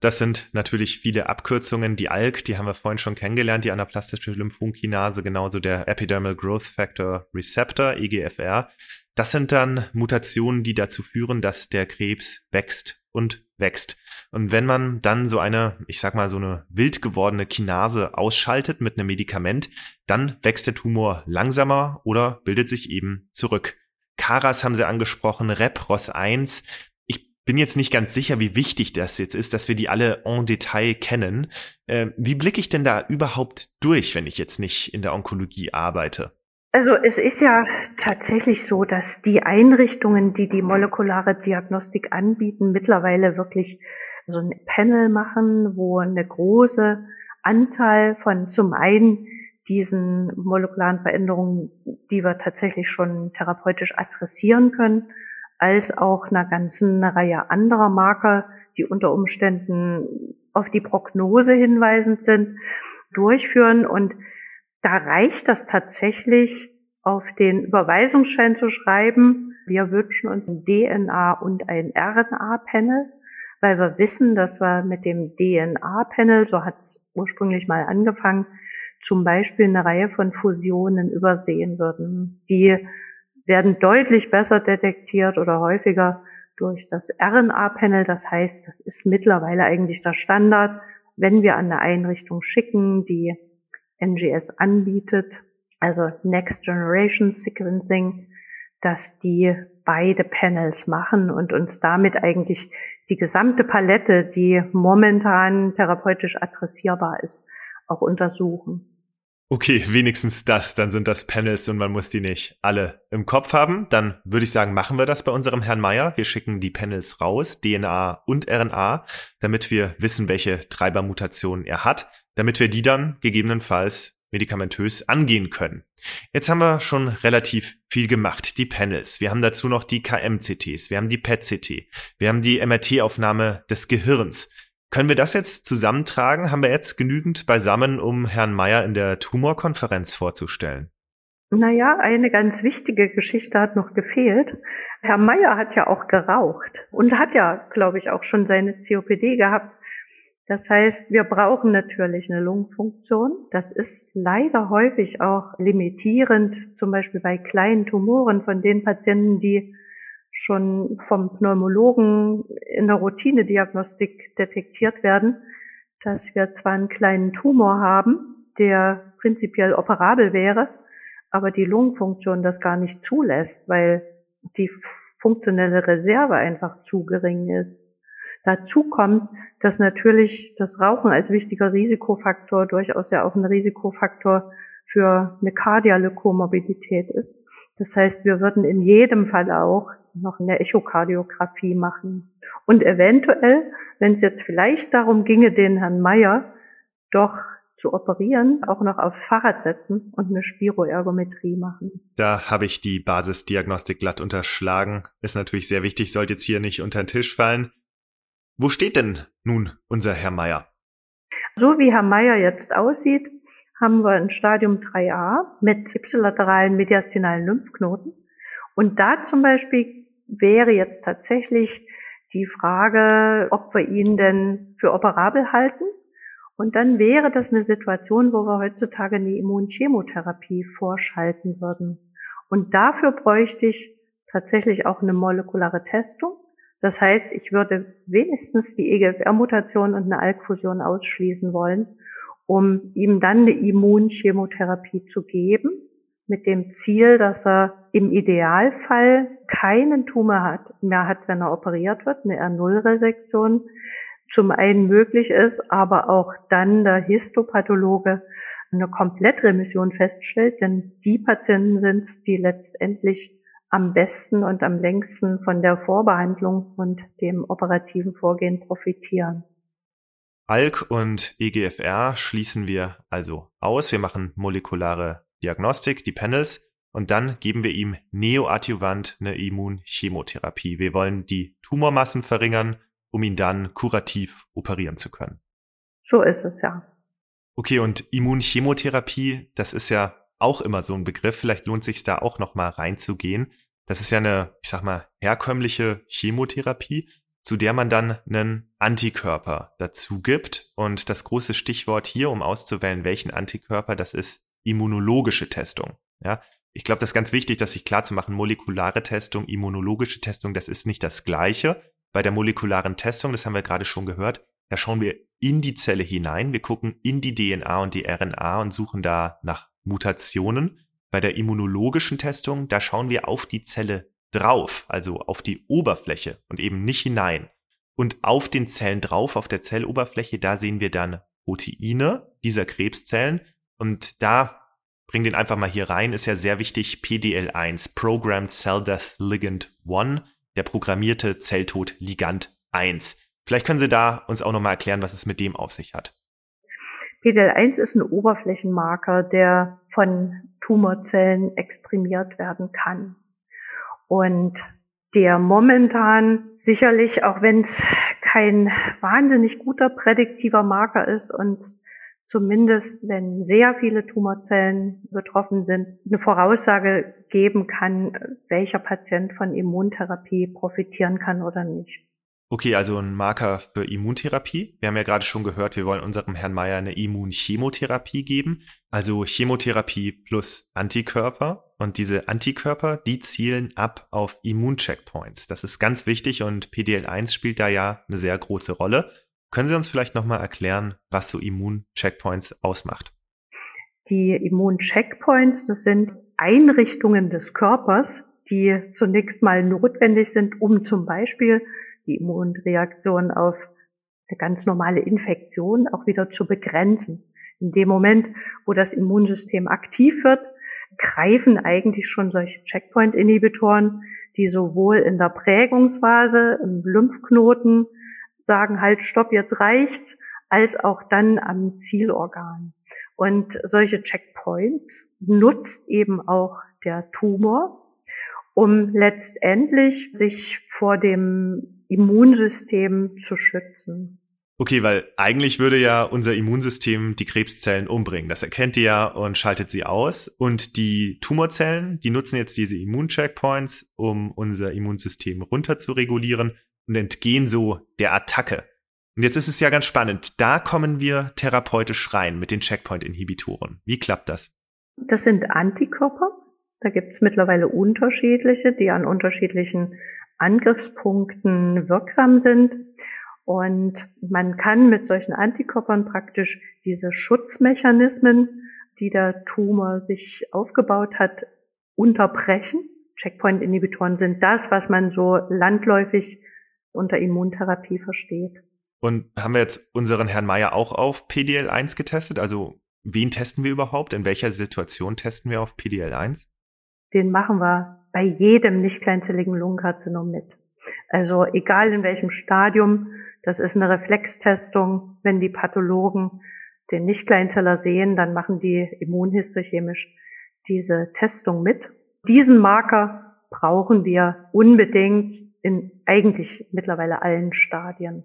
Das sind natürlich viele Abkürzungen. Die ALK, die haben wir vorhin schon kennengelernt, die anaplastische Lymphomkinase, genauso der Epidermal Growth Factor Receptor, EGFR. Das sind dann Mutationen, die dazu führen, dass der Krebs wächst und wächst. Und wenn man dann so eine, ich sag mal, so eine wild gewordene Kinase ausschaltet mit einem Medikament, dann wächst der Tumor langsamer oder bildet sich eben zurück. Karas haben sie angesprochen, REP-ROS 1. Ich bin jetzt nicht ganz sicher, wie wichtig das jetzt ist, dass wir die alle en Detail kennen. Äh, wie blicke ich denn da überhaupt durch, wenn ich jetzt nicht in der Onkologie arbeite? Also es ist ja tatsächlich so, dass die Einrichtungen, die die molekulare Diagnostik anbieten, mittlerweile wirklich so ein Panel machen, wo eine große Anzahl von zum einen diesen molekularen Veränderungen, die wir tatsächlich schon therapeutisch adressieren können, als auch einer ganzen Reihe anderer Marker, die unter Umständen auf die Prognose hinweisend sind, durchführen. Und da reicht das tatsächlich, auf den Überweisungsschein zu schreiben, wir wünschen uns ein DNA und ein RNA-Panel, weil wir wissen, dass wir mit dem DNA-Panel, so hat es ursprünglich mal angefangen, zum Beispiel eine Reihe von Fusionen übersehen würden. Die werden deutlich besser detektiert oder häufiger durch das RNA-Panel. Das heißt, das ist mittlerweile eigentlich der Standard, wenn wir an eine Einrichtung schicken, die NGS anbietet, also Next Generation Sequencing, dass die beide Panels machen und uns damit eigentlich die gesamte Palette, die momentan therapeutisch adressierbar ist, auch untersuchen. Okay, wenigstens das, dann sind das Panels und man muss die nicht alle im Kopf haben. Dann würde ich sagen, machen wir das bei unserem Herrn Meier. Wir schicken die Panels raus, DNA und RNA, damit wir wissen, welche Treibermutationen er hat damit wir die dann gegebenenfalls medikamentös angehen können. Jetzt haben wir schon relativ viel gemacht. Die Panels. Wir haben dazu noch die KM-CTs. Wir haben die PET-CT. Wir haben die MRT-Aufnahme des Gehirns. Können wir das jetzt zusammentragen? Haben wir jetzt genügend beisammen, um Herrn Meyer in der Tumorkonferenz vorzustellen? Naja, eine ganz wichtige Geschichte hat noch gefehlt. Herr Meyer hat ja auch geraucht und hat ja, glaube ich, auch schon seine COPD gehabt. Das heißt, wir brauchen natürlich eine Lungenfunktion. Das ist leider häufig auch limitierend, zum Beispiel bei kleinen Tumoren von den Patienten, die schon vom Pneumologen in der Routinediagnostik detektiert werden, dass wir zwar einen kleinen Tumor haben, der prinzipiell operabel wäre, aber die Lungenfunktion das gar nicht zulässt, weil die funktionelle Reserve einfach zu gering ist. Dazu kommt, dass natürlich das Rauchen als wichtiger Risikofaktor durchaus ja auch ein Risikofaktor für eine kardiale Komorbidität ist. Das heißt, wir würden in jedem Fall auch noch eine Echokardiographie machen. Und eventuell, wenn es jetzt vielleicht darum ginge, den Herrn Meyer doch zu operieren, auch noch aufs Fahrrad setzen und eine Spiroergometrie machen. Da habe ich die Basisdiagnostik glatt unterschlagen. Ist natürlich sehr wichtig, sollte jetzt hier nicht unter den Tisch fallen. Wo steht denn nun unser Herr Meier? So wie Herr Meier jetzt aussieht, haben wir ein Stadium 3a mit ipsilateralen mediastinalen Lymphknoten. Und da zum Beispiel wäre jetzt tatsächlich die Frage, ob wir ihn denn für operabel halten. Und dann wäre das eine Situation, wo wir heutzutage eine Immunchemotherapie vorschalten würden. Und dafür bräuchte ich tatsächlich auch eine molekulare Testung. Das heißt, ich würde wenigstens die EGFR-Mutation und eine ALK-Fusion ausschließen wollen, um ihm dann eine Immunchemotherapie zu geben, mit dem Ziel, dass er im Idealfall keinen Tumor hat, mehr hat, wenn er operiert wird, eine R0-Resektion zum einen möglich ist, aber auch dann der Histopathologe eine Komplettremission feststellt, denn die Patienten sind es, die letztendlich am besten und am längsten von der Vorbehandlung und dem operativen Vorgehen profitieren. ALK und EGFR schließen wir also aus. Wir machen molekulare Diagnostik, die Panels, und dann geben wir ihm neoadjuvant eine Immunchemotherapie. Wir wollen die Tumormassen verringern, um ihn dann kurativ operieren zu können. So ist es ja. Okay, und Immunchemotherapie, das ist ja auch immer so ein Begriff. Vielleicht lohnt sich da auch noch mal reinzugehen. Das ist ja eine, ich sag mal, herkömmliche Chemotherapie, zu der man dann einen Antikörper dazu gibt. Und das große Stichwort hier, um auszuwählen, welchen Antikörper, das ist immunologische Testung. Ja, ich glaube, das ist ganz wichtig, dass sich klar zu machen, molekulare Testung, immunologische Testung, das ist nicht das gleiche. Bei der molekularen Testung, das haben wir gerade schon gehört, da schauen wir in die Zelle hinein, wir gucken in die DNA und die RNA und suchen da nach Mutationen. Bei der immunologischen Testung, da schauen wir auf die Zelle drauf, also auf die Oberfläche und eben nicht hinein. Und auf den Zellen drauf, auf der Zelloberfläche, da sehen wir dann Proteine dieser Krebszellen. Und da bring den einfach mal hier rein, ist ja sehr wichtig, PDL1, Programmed Cell Death Ligand 1, der programmierte Zelltod Ligand 1. Vielleicht können Sie da uns auch nochmal erklären, was es mit dem auf sich hat. PDL1 ist ein Oberflächenmarker, der von Tumorzellen exprimiert werden kann. Und der momentan sicherlich, auch wenn es kein wahnsinnig guter prädiktiver Marker ist, uns zumindest, wenn sehr viele Tumorzellen betroffen sind, eine Voraussage geben kann, welcher Patient von Immuntherapie profitieren kann oder nicht. Okay, also ein Marker für Immuntherapie. Wir haben ja gerade schon gehört, wir wollen unserem Herrn Meier eine Immunchemotherapie geben. Also Chemotherapie plus Antikörper. Und diese Antikörper, die zielen ab auf Immuncheckpoints. Das ist ganz wichtig und PDL1 spielt da ja eine sehr große Rolle. Können Sie uns vielleicht nochmal erklären, was so Immuncheckpoints ausmacht? Die Immuncheckpoints, das sind Einrichtungen des Körpers, die zunächst mal notwendig sind, um zum Beispiel die Immunreaktion auf eine ganz normale Infektion auch wieder zu begrenzen. In dem Moment, wo das Immunsystem aktiv wird, greifen eigentlich schon solche Checkpoint-Inhibitoren, die sowohl in der Prägungsphase, im Lymphknoten sagen halt, stopp, jetzt reicht's, als auch dann am Zielorgan. Und solche Checkpoints nutzt eben auch der Tumor, um letztendlich sich vor dem Immunsystem zu schützen. Okay, weil eigentlich würde ja unser Immunsystem die Krebszellen umbringen. Das erkennt ihr ja und schaltet sie aus. Und die Tumorzellen, die nutzen jetzt diese Immuncheckpoints, um unser Immunsystem runter zu regulieren und entgehen so der Attacke. Und jetzt ist es ja ganz spannend. Da kommen wir therapeutisch rein mit den Checkpoint-Inhibitoren. Wie klappt das? Das sind Antikörper. Da gibt es mittlerweile unterschiedliche, die an unterschiedlichen Angriffspunkten wirksam sind. Und man kann mit solchen Antikörpern praktisch diese Schutzmechanismen, die der Tumor sich aufgebaut hat, unterbrechen. Checkpoint-Inhibitoren sind das, was man so landläufig unter Immuntherapie versteht. Und haben wir jetzt unseren Herrn Meier auch auf PDL1 getestet? Also wen testen wir überhaupt? In welcher Situation testen wir auf PDL1? Den machen wir bei jedem nicht kleinzelligen Lungenkarzinom mit. Also egal in welchem Stadium, das ist eine Reflextestung. Wenn die Pathologen den Nicht-Kleinzeller sehen, dann machen die immunhistochemisch diese Testung mit. Diesen Marker brauchen wir unbedingt in eigentlich mittlerweile allen Stadien.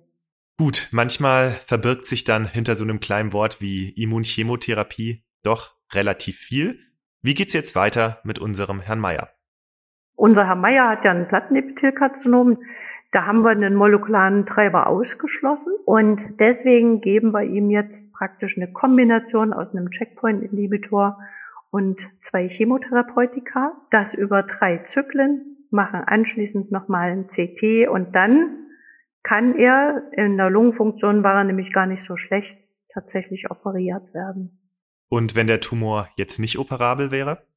Gut, manchmal verbirgt sich dann hinter so einem kleinen Wort wie Immunchemotherapie doch relativ viel. Wie geht's jetzt weiter mit unserem Herrn Meier? Unser Herr Meier hat ja ein Plattenepithelkarzinom. Da haben wir einen molekularen Treiber ausgeschlossen und deswegen geben wir ihm jetzt praktisch eine Kombination aus einem Checkpoint-Inhibitor und zwei Chemotherapeutika, das über drei Zyklen, machen anschließend nochmal ein CT und dann kann er, in der Lungenfunktion war er nämlich gar nicht so schlecht, tatsächlich operiert werden. Und wenn der Tumor jetzt nicht operabel wäre?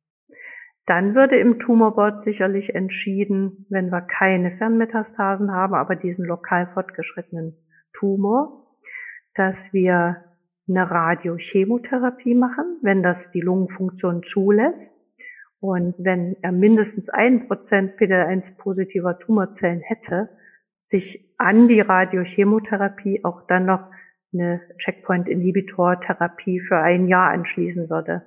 Dann würde im Tumorboard sicherlich entschieden, wenn wir keine Fernmetastasen haben, aber diesen lokal fortgeschrittenen Tumor, dass wir eine Radiochemotherapie machen, wenn das die Lungenfunktion zulässt. Und wenn er mindestens ein Prozent PD-1 positiver Tumorzellen hätte, sich an die Radiochemotherapie auch dann noch eine Checkpoint-Inhibitor-Therapie für ein Jahr anschließen würde.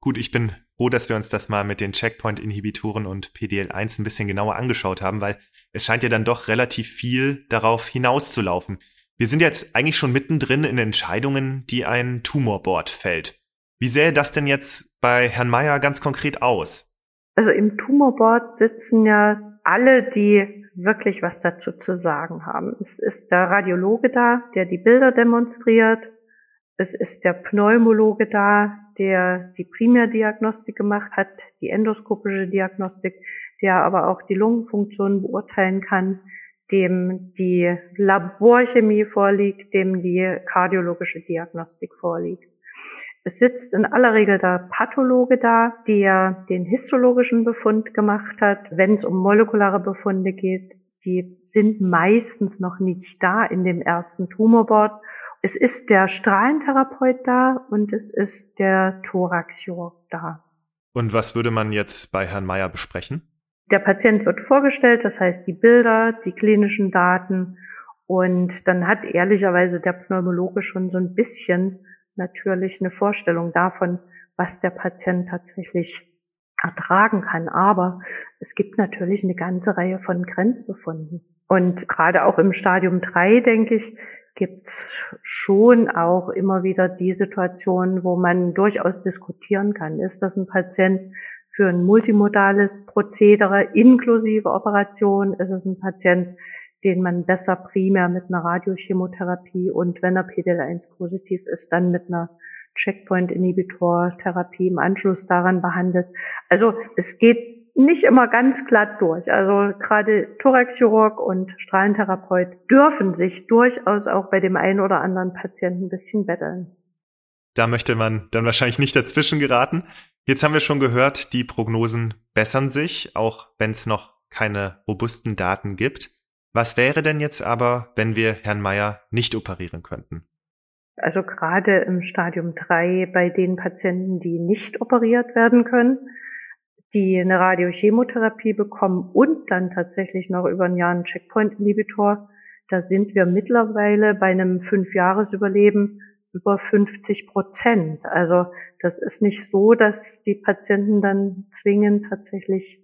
Gut, ich bin froh, dass wir uns das mal mit den Checkpoint-Inhibitoren und PDL1 ein bisschen genauer angeschaut haben, weil es scheint ja dann doch relativ viel darauf hinauszulaufen. Wir sind jetzt eigentlich schon mittendrin in Entscheidungen, die ein Tumorboard fällt. Wie sähe das denn jetzt bei Herrn Meyer ganz konkret aus? Also im Tumorboard sitzen ja alle, die wirklich was dazu zu sagen haben. Es ist der Radiologe da, der die Bilder demonstriert. Es ist der Pneumologe da, der die Primärdiagnostik gemacht hat, die endoskopische Diagnostik, der aber auch die Lungenfunktion beurteilen kann, dem die Laborchemie vorliegt, dem die kardiologische Diagnostik vorliegt. Es sitzt in aller Regel der Pathologe da, der den histologischen Befund gemacht hat. Wenn es um molekulare Befunde geht, die sind meistens noch nicht da in dem ersten Tumorboard. Es ist der Strahlentherapeut da und es ist der Thoraxchirurg da. Und was würde man jetzt bei Herrn Meyer besprechen? Der Patient wird vorgestellt, das heißt die Bilder, die klinischen Daten und dann hat ehrlicherweise der Pneumologe schon so ein bisschen natürlich eine Vorstellung davon, was der Patient tatsächlich ertragen kann. Aber es gibt natürlich eine ganze Reihe von Grenzbefunden. Und gerade auch im Stadium 3, denke ich, gibt's schon auch immer wieder die Situation, wo man durchaus diskutieren kann. Ist das ein Patient, für ein multimodales Prozedere inklusive Operation ist es ein Patient, den man besser primär mit einer Radiochemotherapie und wenn er PDL1 positiv ist, dann mit einer Checkpoint-Inhibitor-Therapie im Anschluss daran behandelt. Also es geht nicht immer ganz glatt durch. Also gerade Thoraxchirurg und Strahlentherapeut dürfen sich durchaus auch bei dem einen oder anderen Patienten ein bisschen betteln. Da möchte man dann wahrscheinlich nicht dazwischen geraten. Jetzt haben wir schon gehört, die Prognosen bessern sich, auch wenn es noch keine robusten Daten gibt. Was wäre denn jetzt aber, wenn wir Herrn Meyer nicht operieren könnten? Also gerade im Stadium 3 bei den Patienten, die nicht operiert werden können, die eine Radiochemotherapie bekommen und dann tatsächlich noch über ein Jahr einen Checkpoint-Inhibitor, da sind wir mittlerweile bei einem Fünfjahresüberleben über 50 Prozent. Also das ist nicht so, dass die Patienten dann zwingend tatsächlich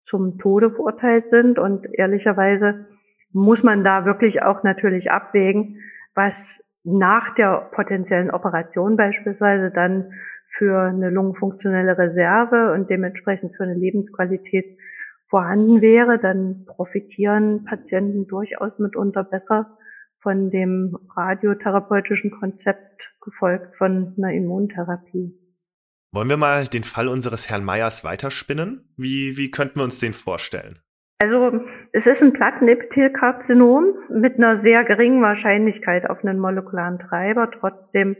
zum Tode verurteilt sind. Und ehrlicherweise muss man da wirklich auch natürlich abwägen, was nach der potenziellen Operation beispielsweise dann für eine lungenfunktionelle Reserve und dementsprechend für eine Lebensqualität vorhanden wäre, dann profitieren Patienten durchaus mitunter besser von dem radiotherapeutischen Konzept gefolgt von einer Immuntherapie. Wollen wir mal den Fall unseres Herrn Meyers weiterspinnen? Wie, wie könnten wir uns den vorstellen? Also es ist ein Plattenepithelkarzinom mit einer sehr geringen Wahrscheinlichkeit auf einen molekularen Treiber. Trotzdem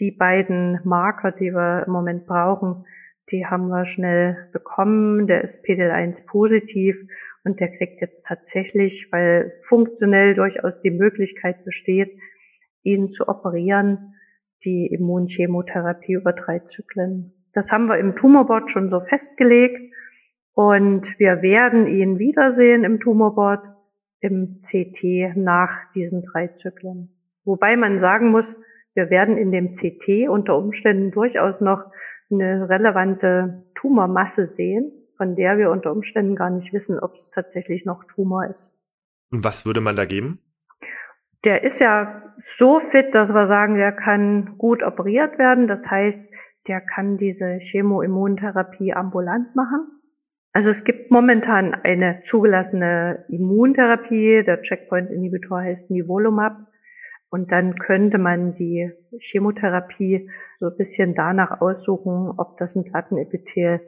die beiden Marker, die wir im Moment brauchen, die haben wir schnell bekommen. Der ist PDL1 positiv und der kriegt jetzt tatsächlich, weil funktionell durchaus die Möglichkeit besteht, ihn zu operieren, die Immunchemotherapie über drei Zyklen. Das haben wir im Tumorboard schon so festgelegt und wir werden ihn wiedersehen im Tumorboard im CT nach diesen drei Zyklen. Wobei man sagen muss, wir werden in dem CT unter Umständen durchaus noch eine relevante Tumormasse sehen, von der wir unter Umständen gar nicht wissen, ob es tatsächlich noch Tumor ist. Und was würde man da geben? Der ist ja so fit, dass wir sagen, der kann gut operiert werden. Das heißt, der kann diese Chemoimmuntherapie ambulant machen. Also es gibt momentan eine zugelassene Immuntherapie. Der Checkpoint-Inhibitor heißt Nivolumab. Und dann könnte man die Chemotherapie so ein bisschen danach aussuchen, ob das ein Plattenepithel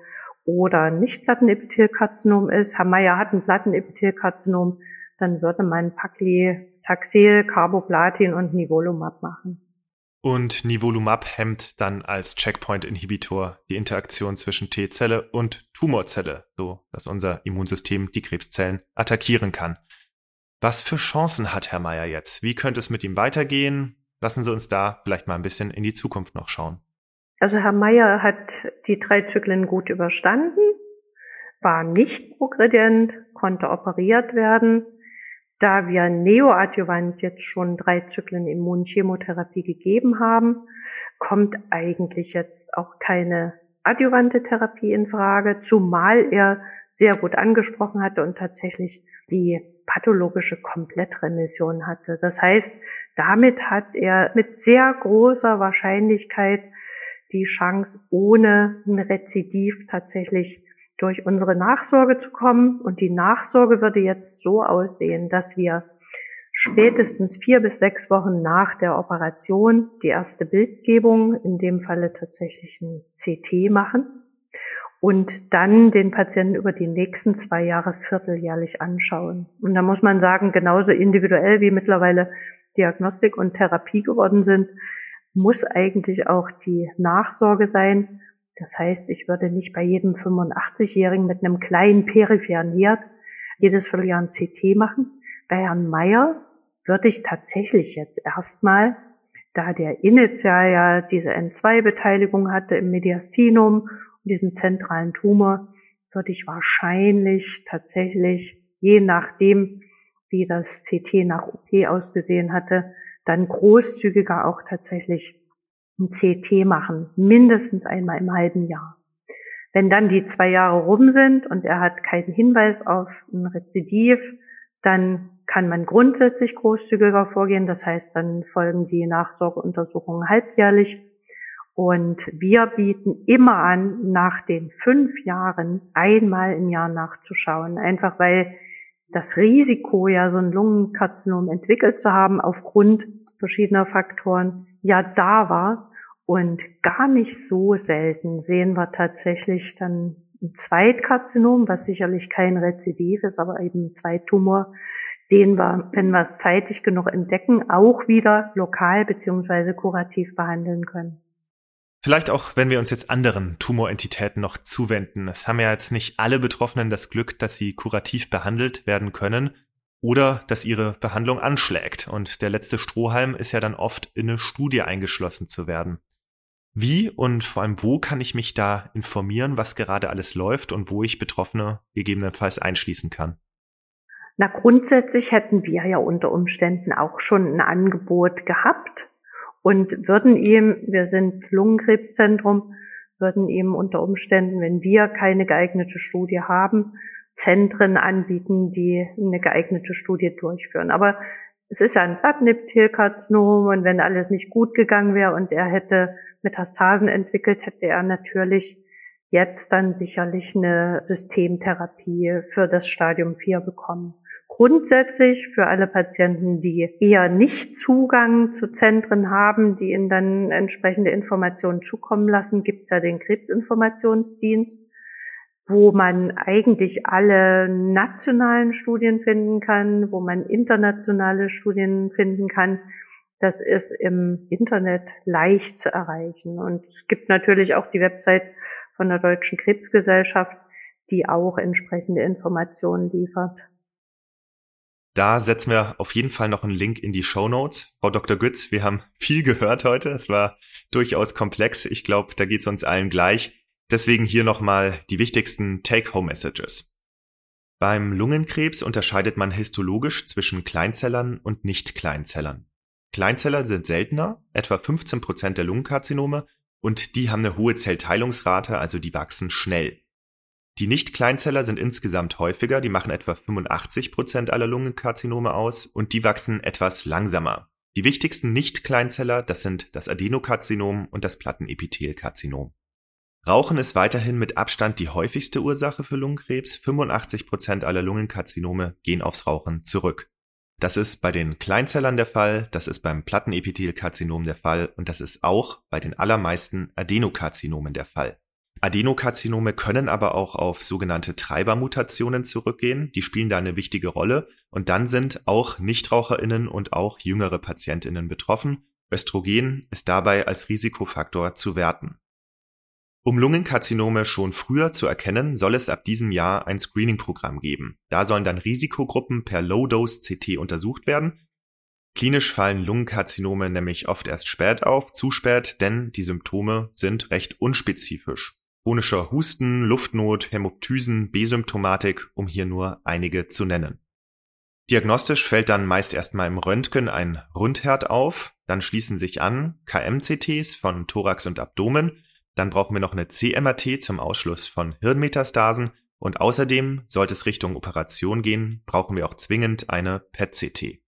oder nicht Plattenepithelkarzinom ist, Herr Meyer hat ein Plattenepithelkarzinom, dann würde man Paclitaxel, Carboplatin und Nivolumab machen. Und Nivolumab hemmt dann als Checkpoint-Inhibitor die Interaktion zwischen T-Zelle und Tumorzelle, so dass unser Immunsystem die Krebszellen attackieren kann. Was für Chancen hat Herr Meyer jetzt? Wie könnte es mit ihm weitergehen? Lassen Sie uns da vielleicht mal ein bisschen in die Zukunft noch schauen. Also Herr Meyer hat die drei Zyklen gut überstanden, war nicht progredient, konnte operiert werden. Da wir neoadjuvant jetzt schon drei Zyklen Immunchemotherapie gegeben haben, kommt eigentlich jetzt auch keine adjuvante Therapie in Frage, zumal er sehr gut angesprochen hatte und tatsächlich die pathologische Komplettremission hatte. Das heißt, damit hat er mit sehr großer Wahrscheinlichkeit die Chance, ohne ein Rezidiv tatsächlich durch unsere Nachsorge zu kommen. Und die Nachsorge würde jetzt so aussehen, dass wir spätestens vier bis sechs Wochen nach der Operation die erste Bildgebung, in dem Falle tatsächlich ein CT machen und dann den Patienten über die nächsten zwei Jahre vierteljährlich anschauen. Und da muss man sagen, genauso individuell wie mittlerweile Diagnostik und Therapie geworden sind, muss eigentlich auch die Nachsorge sein. Das heißt, ich würde nicht bei jedem 85-Jährigen mit einem kleinen peripheren Herd jedes Vierteljahr ein CT machen. Bei Herrn Meyer würde ich tatsächlich jetzt erstmal, da der initial ja diese N2-Beteiligung hatte im Mediastinum diesen zentralen Tumor würde ich wahrscheinlich tatsächlich, je nachdem, wie das CT nach OP ausgesehen hatte, dann großzügiger auch tatsächlich ein CT machen, mindestens einmal im halben Jahr. Wenn dann die zwei Jahre rum sind und er hat keinen Hinweis auf ein Rezidiv, dann kann man grundsätzlich großzügiger vorgehen. Das heißt, dann folgen die Nachsorgeuntersuchungen halbjährlich. Und wir bieten immer an, nach den fünf Jahren einmal im Jahr nachzuschauen. Einfach weil das Risiko, ja, so ein Lungenkarzinom entwickelt zu haben, aufgrund verschiedener Faktoren, ja, da war. Und gar nicht so selten sehen wir tatsächlich dann ein Zweitkarzinom, was sicherlich kein Rezidiv ist, aber eben ein Zweittumor, den wir, wenn wir es zeitig genug entdecken, auch wieder lokal beziehungsweise kurativ behandeln können. Vielleicht auch, wenn wir uns jetzt anderen Tumorentitäten noch zuwenden. Es haben ja jetzt nicht alle Betroffenen das Glück, dass sie kurativ behandelt werden können oder dass ihre Behandlung anschlägt. Und der letzte Strohhalm ist ja dann oft in eine Studie eingeschlossen zu werden. Wie und vor allem wo kann ich mich da informieren, was gerade alles läuft und wo ich Betroffene gegebenenfalls einschließen kann? Na, grundsätzlich hätten wir ja unter Umständen auch schon ein Angebot gehabt und würden ihm, wir sind Lungenkrebszentrum, würden ihm unter Umständen, wenn wir keine geeignete Studie haben, Zentren anbieten, die eine geeignete Studie durchführen. Aber es ist ja ein Blattniptilkarzinom und wenn alles nicht gut gegangen wäre und er hätte Metastasen entwickelt, hätte er natürlich jetzt dann sicherlich eine Systemtherapie für das Stadium 4 bekommen. Grundsätzlich für alle Patienten, die eher nicht Zugang zu Zentren haben, die ihnen dann entsprechende Informationen zukommen lassen, gibt es ja den Krebsinformationsdienst, wo man eigentlich alle nationalen Studien finden kann, wo man internationale Studien finden kann. Das ist im Internet leicht zu erreichen. Und es gibt natürlich auch die Website von der Deutschen Krebsgesellschaft, die auch entsprechende Informationen liefert. Da setzen wir auf jeden Fall noch einen Link in die Show Notes. Frau Dr. Gütz, wir haben (laughs) viel gehört heute. Es war durchaus komplex. Ich glaube, da geht es uns allen gleich. Deswegen hier nochmal die wichtigsten Take-Home-Messages. Beim Lungenkrebs unterscheidet man histologisch zwischen Kleinzellern und Nicht-Kleinzellern. Kleinzeller sind seltener, etwa 15 Prozent der Lungenkarzinome, und die haben eine hohe Zellteilungsrate, also die wachsen schnell. Die Nicht-Kleinzeller sind insgesamt häufiger, die machen etwa 85 Prozent aller Lungenkarzinome aus und die wachsen etwas langsamer. Die wichtigsten Nicht-Kleinzeller, das sind das Adenokarzinom und das Plattenepithelkarzinom. Rauchen ist weiterhin mit Abstand die häufigste Ursache für Lungenkrebs. 85 Prozent aller Lungenkarzinome gehen aufs Rauchen zurück. Das ist bei den Kleinzellern der Fall, das ist beim Plattenepithelkarzinom der Fall und das ist auch bei den allermeisten Adenokarzinomen der Fall. Adenokarzinome können aber auch auf sogenannte Treibermutationen zurückgehen, die spielen da eine wichtige Rolle und dann sind auch Nichtraucherinnen und auch jüngere Patientinnen betroffen. Östrogen ist dabei als Risikofaktor zu werten. Um Lungenkarzinome schon früher zu erkennen, soll es ab diesem Jahr ein Screening-Programm geben. Da sollen dann Risikogruppen per Low-Dose-CT untersucht werden Klinisch fallen Lungenkarzinome nämlich oft erst spät auf, zu spät, denn die Symptome sind recht unspezifisch. Chronischer Husten, Luftnot, Hämoptysen, B-Symptomatik, um hier nur einige zu nennen. Diagnostisch fällt dann meist erstmal im Röntgen ein Rundherd auf, dann schließen sich an KMCTs von Thorax und Abdomen, dann brauchen wir noch eine CMRT zum Ausschluss von Hirnmetastasen und außerdem, sollte es Richtung Operation gehen, brauchen wir auch zwingend eine PET-CT.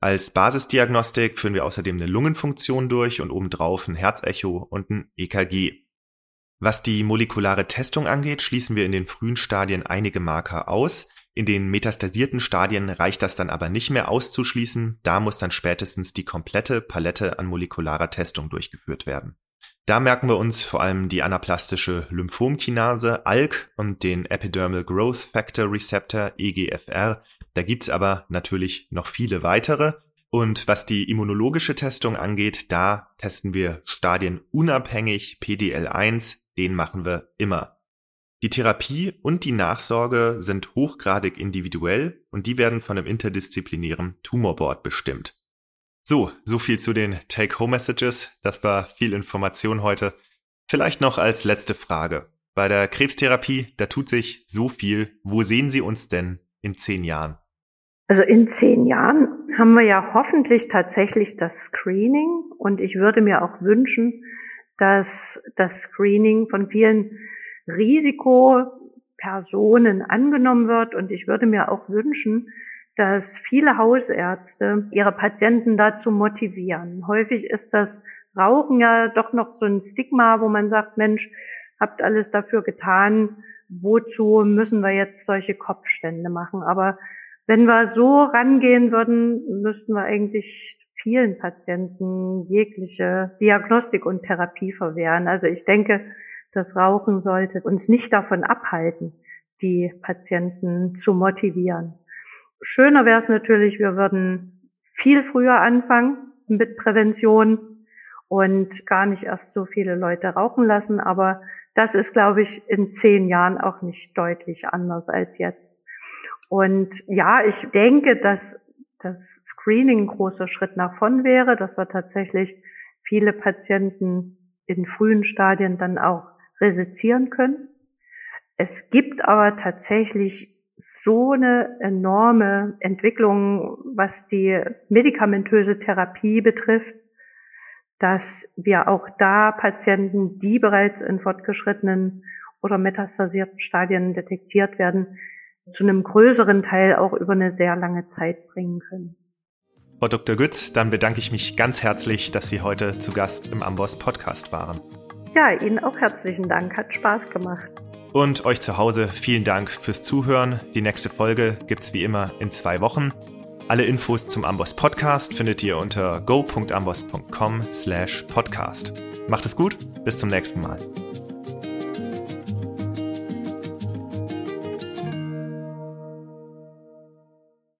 Als Basisdiagnostik führen wir außerdem eine Lungenfunktion durch und obendrauf ein Herzecho und ein EKG. Was die molekulare Testung angeht, schließen wir in den frühen Stadien einige Marker aus, in den metastasierten Stadien reicht das dann aber nicht mehr auszuschließen, da muss dann spätestens die komplette Palette an molekularer Testung durchgeführt werden. Da merken wir uns vor allem die anaplastische Lymphomkinase ALK und den Epidermal Growth Factor Receptor EGFR. Da gibt's aber natürlich noch viele weitere. Und was die immunologische Testung angeht, da testen wir stadienunabhängig PDL1, den machen wir immer. Die Therapie und die Nachsorge sind hochgradig individuell und die werden von einem interdisziplinären Tumorboard bestimmt. So, so viel zu den Take-Home-Messages. Das war viel Information heute. Vielleicht noch als letzte Frage. Bei der Krebstherapie, da tut sich so viel. Wo sehen Sie uns denn in zehn Jahren? Also in zehn Jahren haben wir ja hoffentlich tatsächlich das Screening und ich würde mir auch wünschen, dass das Screening von vielen Risikopersonen angenommen wird. Und ich würde mir auch wünschen, dass viele Hausärzte ihre Patienten dazu motivieren. Häufig ist das Rauchen ja doch noch so ein Stigma, wo man sagt, Mensch, habt alles dafür getan, wozu müssen wir jetzt solche Kopfstände machen? Aber wenn wir so rangehen würden, müssten wir eigentlich vielen Patienten jegliche Diagnostik und Therapie verwehren. Also ich denke, das Rauchen sollte uns nicht davon abhalten, die Patienten zu motivieren. Schöner wäre es natürlich, wir würden viel früher anfangen mit Prävention und gar nicht erst so viele Leute rauchen lassen. Aber das ist, glaube ich, in zehn Jahren auch nicht deutlich anders als jetzt. Und ja, ich denke, dass das Screening ein großer Schritt nach vorn wäre, dass wir tatsächlich viele Patienten in frühen Stadien dann auch resizieren können. Es gibt aber tatsächlich so eine enorme Entwicklung, was die medikamentöse Therapie betrifft, dass wir auch da Patienten, die bereits in fortgeschrittenen oder metastasierten Stadien detektiert werden, zu einem größeren Teil auch über eine sehr lange Zeit bringen können. Frau Dr. Gütz, dann bedanke ich mich ganz herzlich, dass Sie heute zu Gast im Amboss Podcast waren. Ja, Ihnen auch herzlichen Dank. Hat Spaß gemacht. Und euch zu Hause vielen Dank fürs Zuhören. Die nächste Folge gibt's wie immer in zwei Wochen. Alle Infos zum Amboss Podcast findet ihr unter go.amboss.com slash podcast. Macht es gut, bis zum nächsten Mal.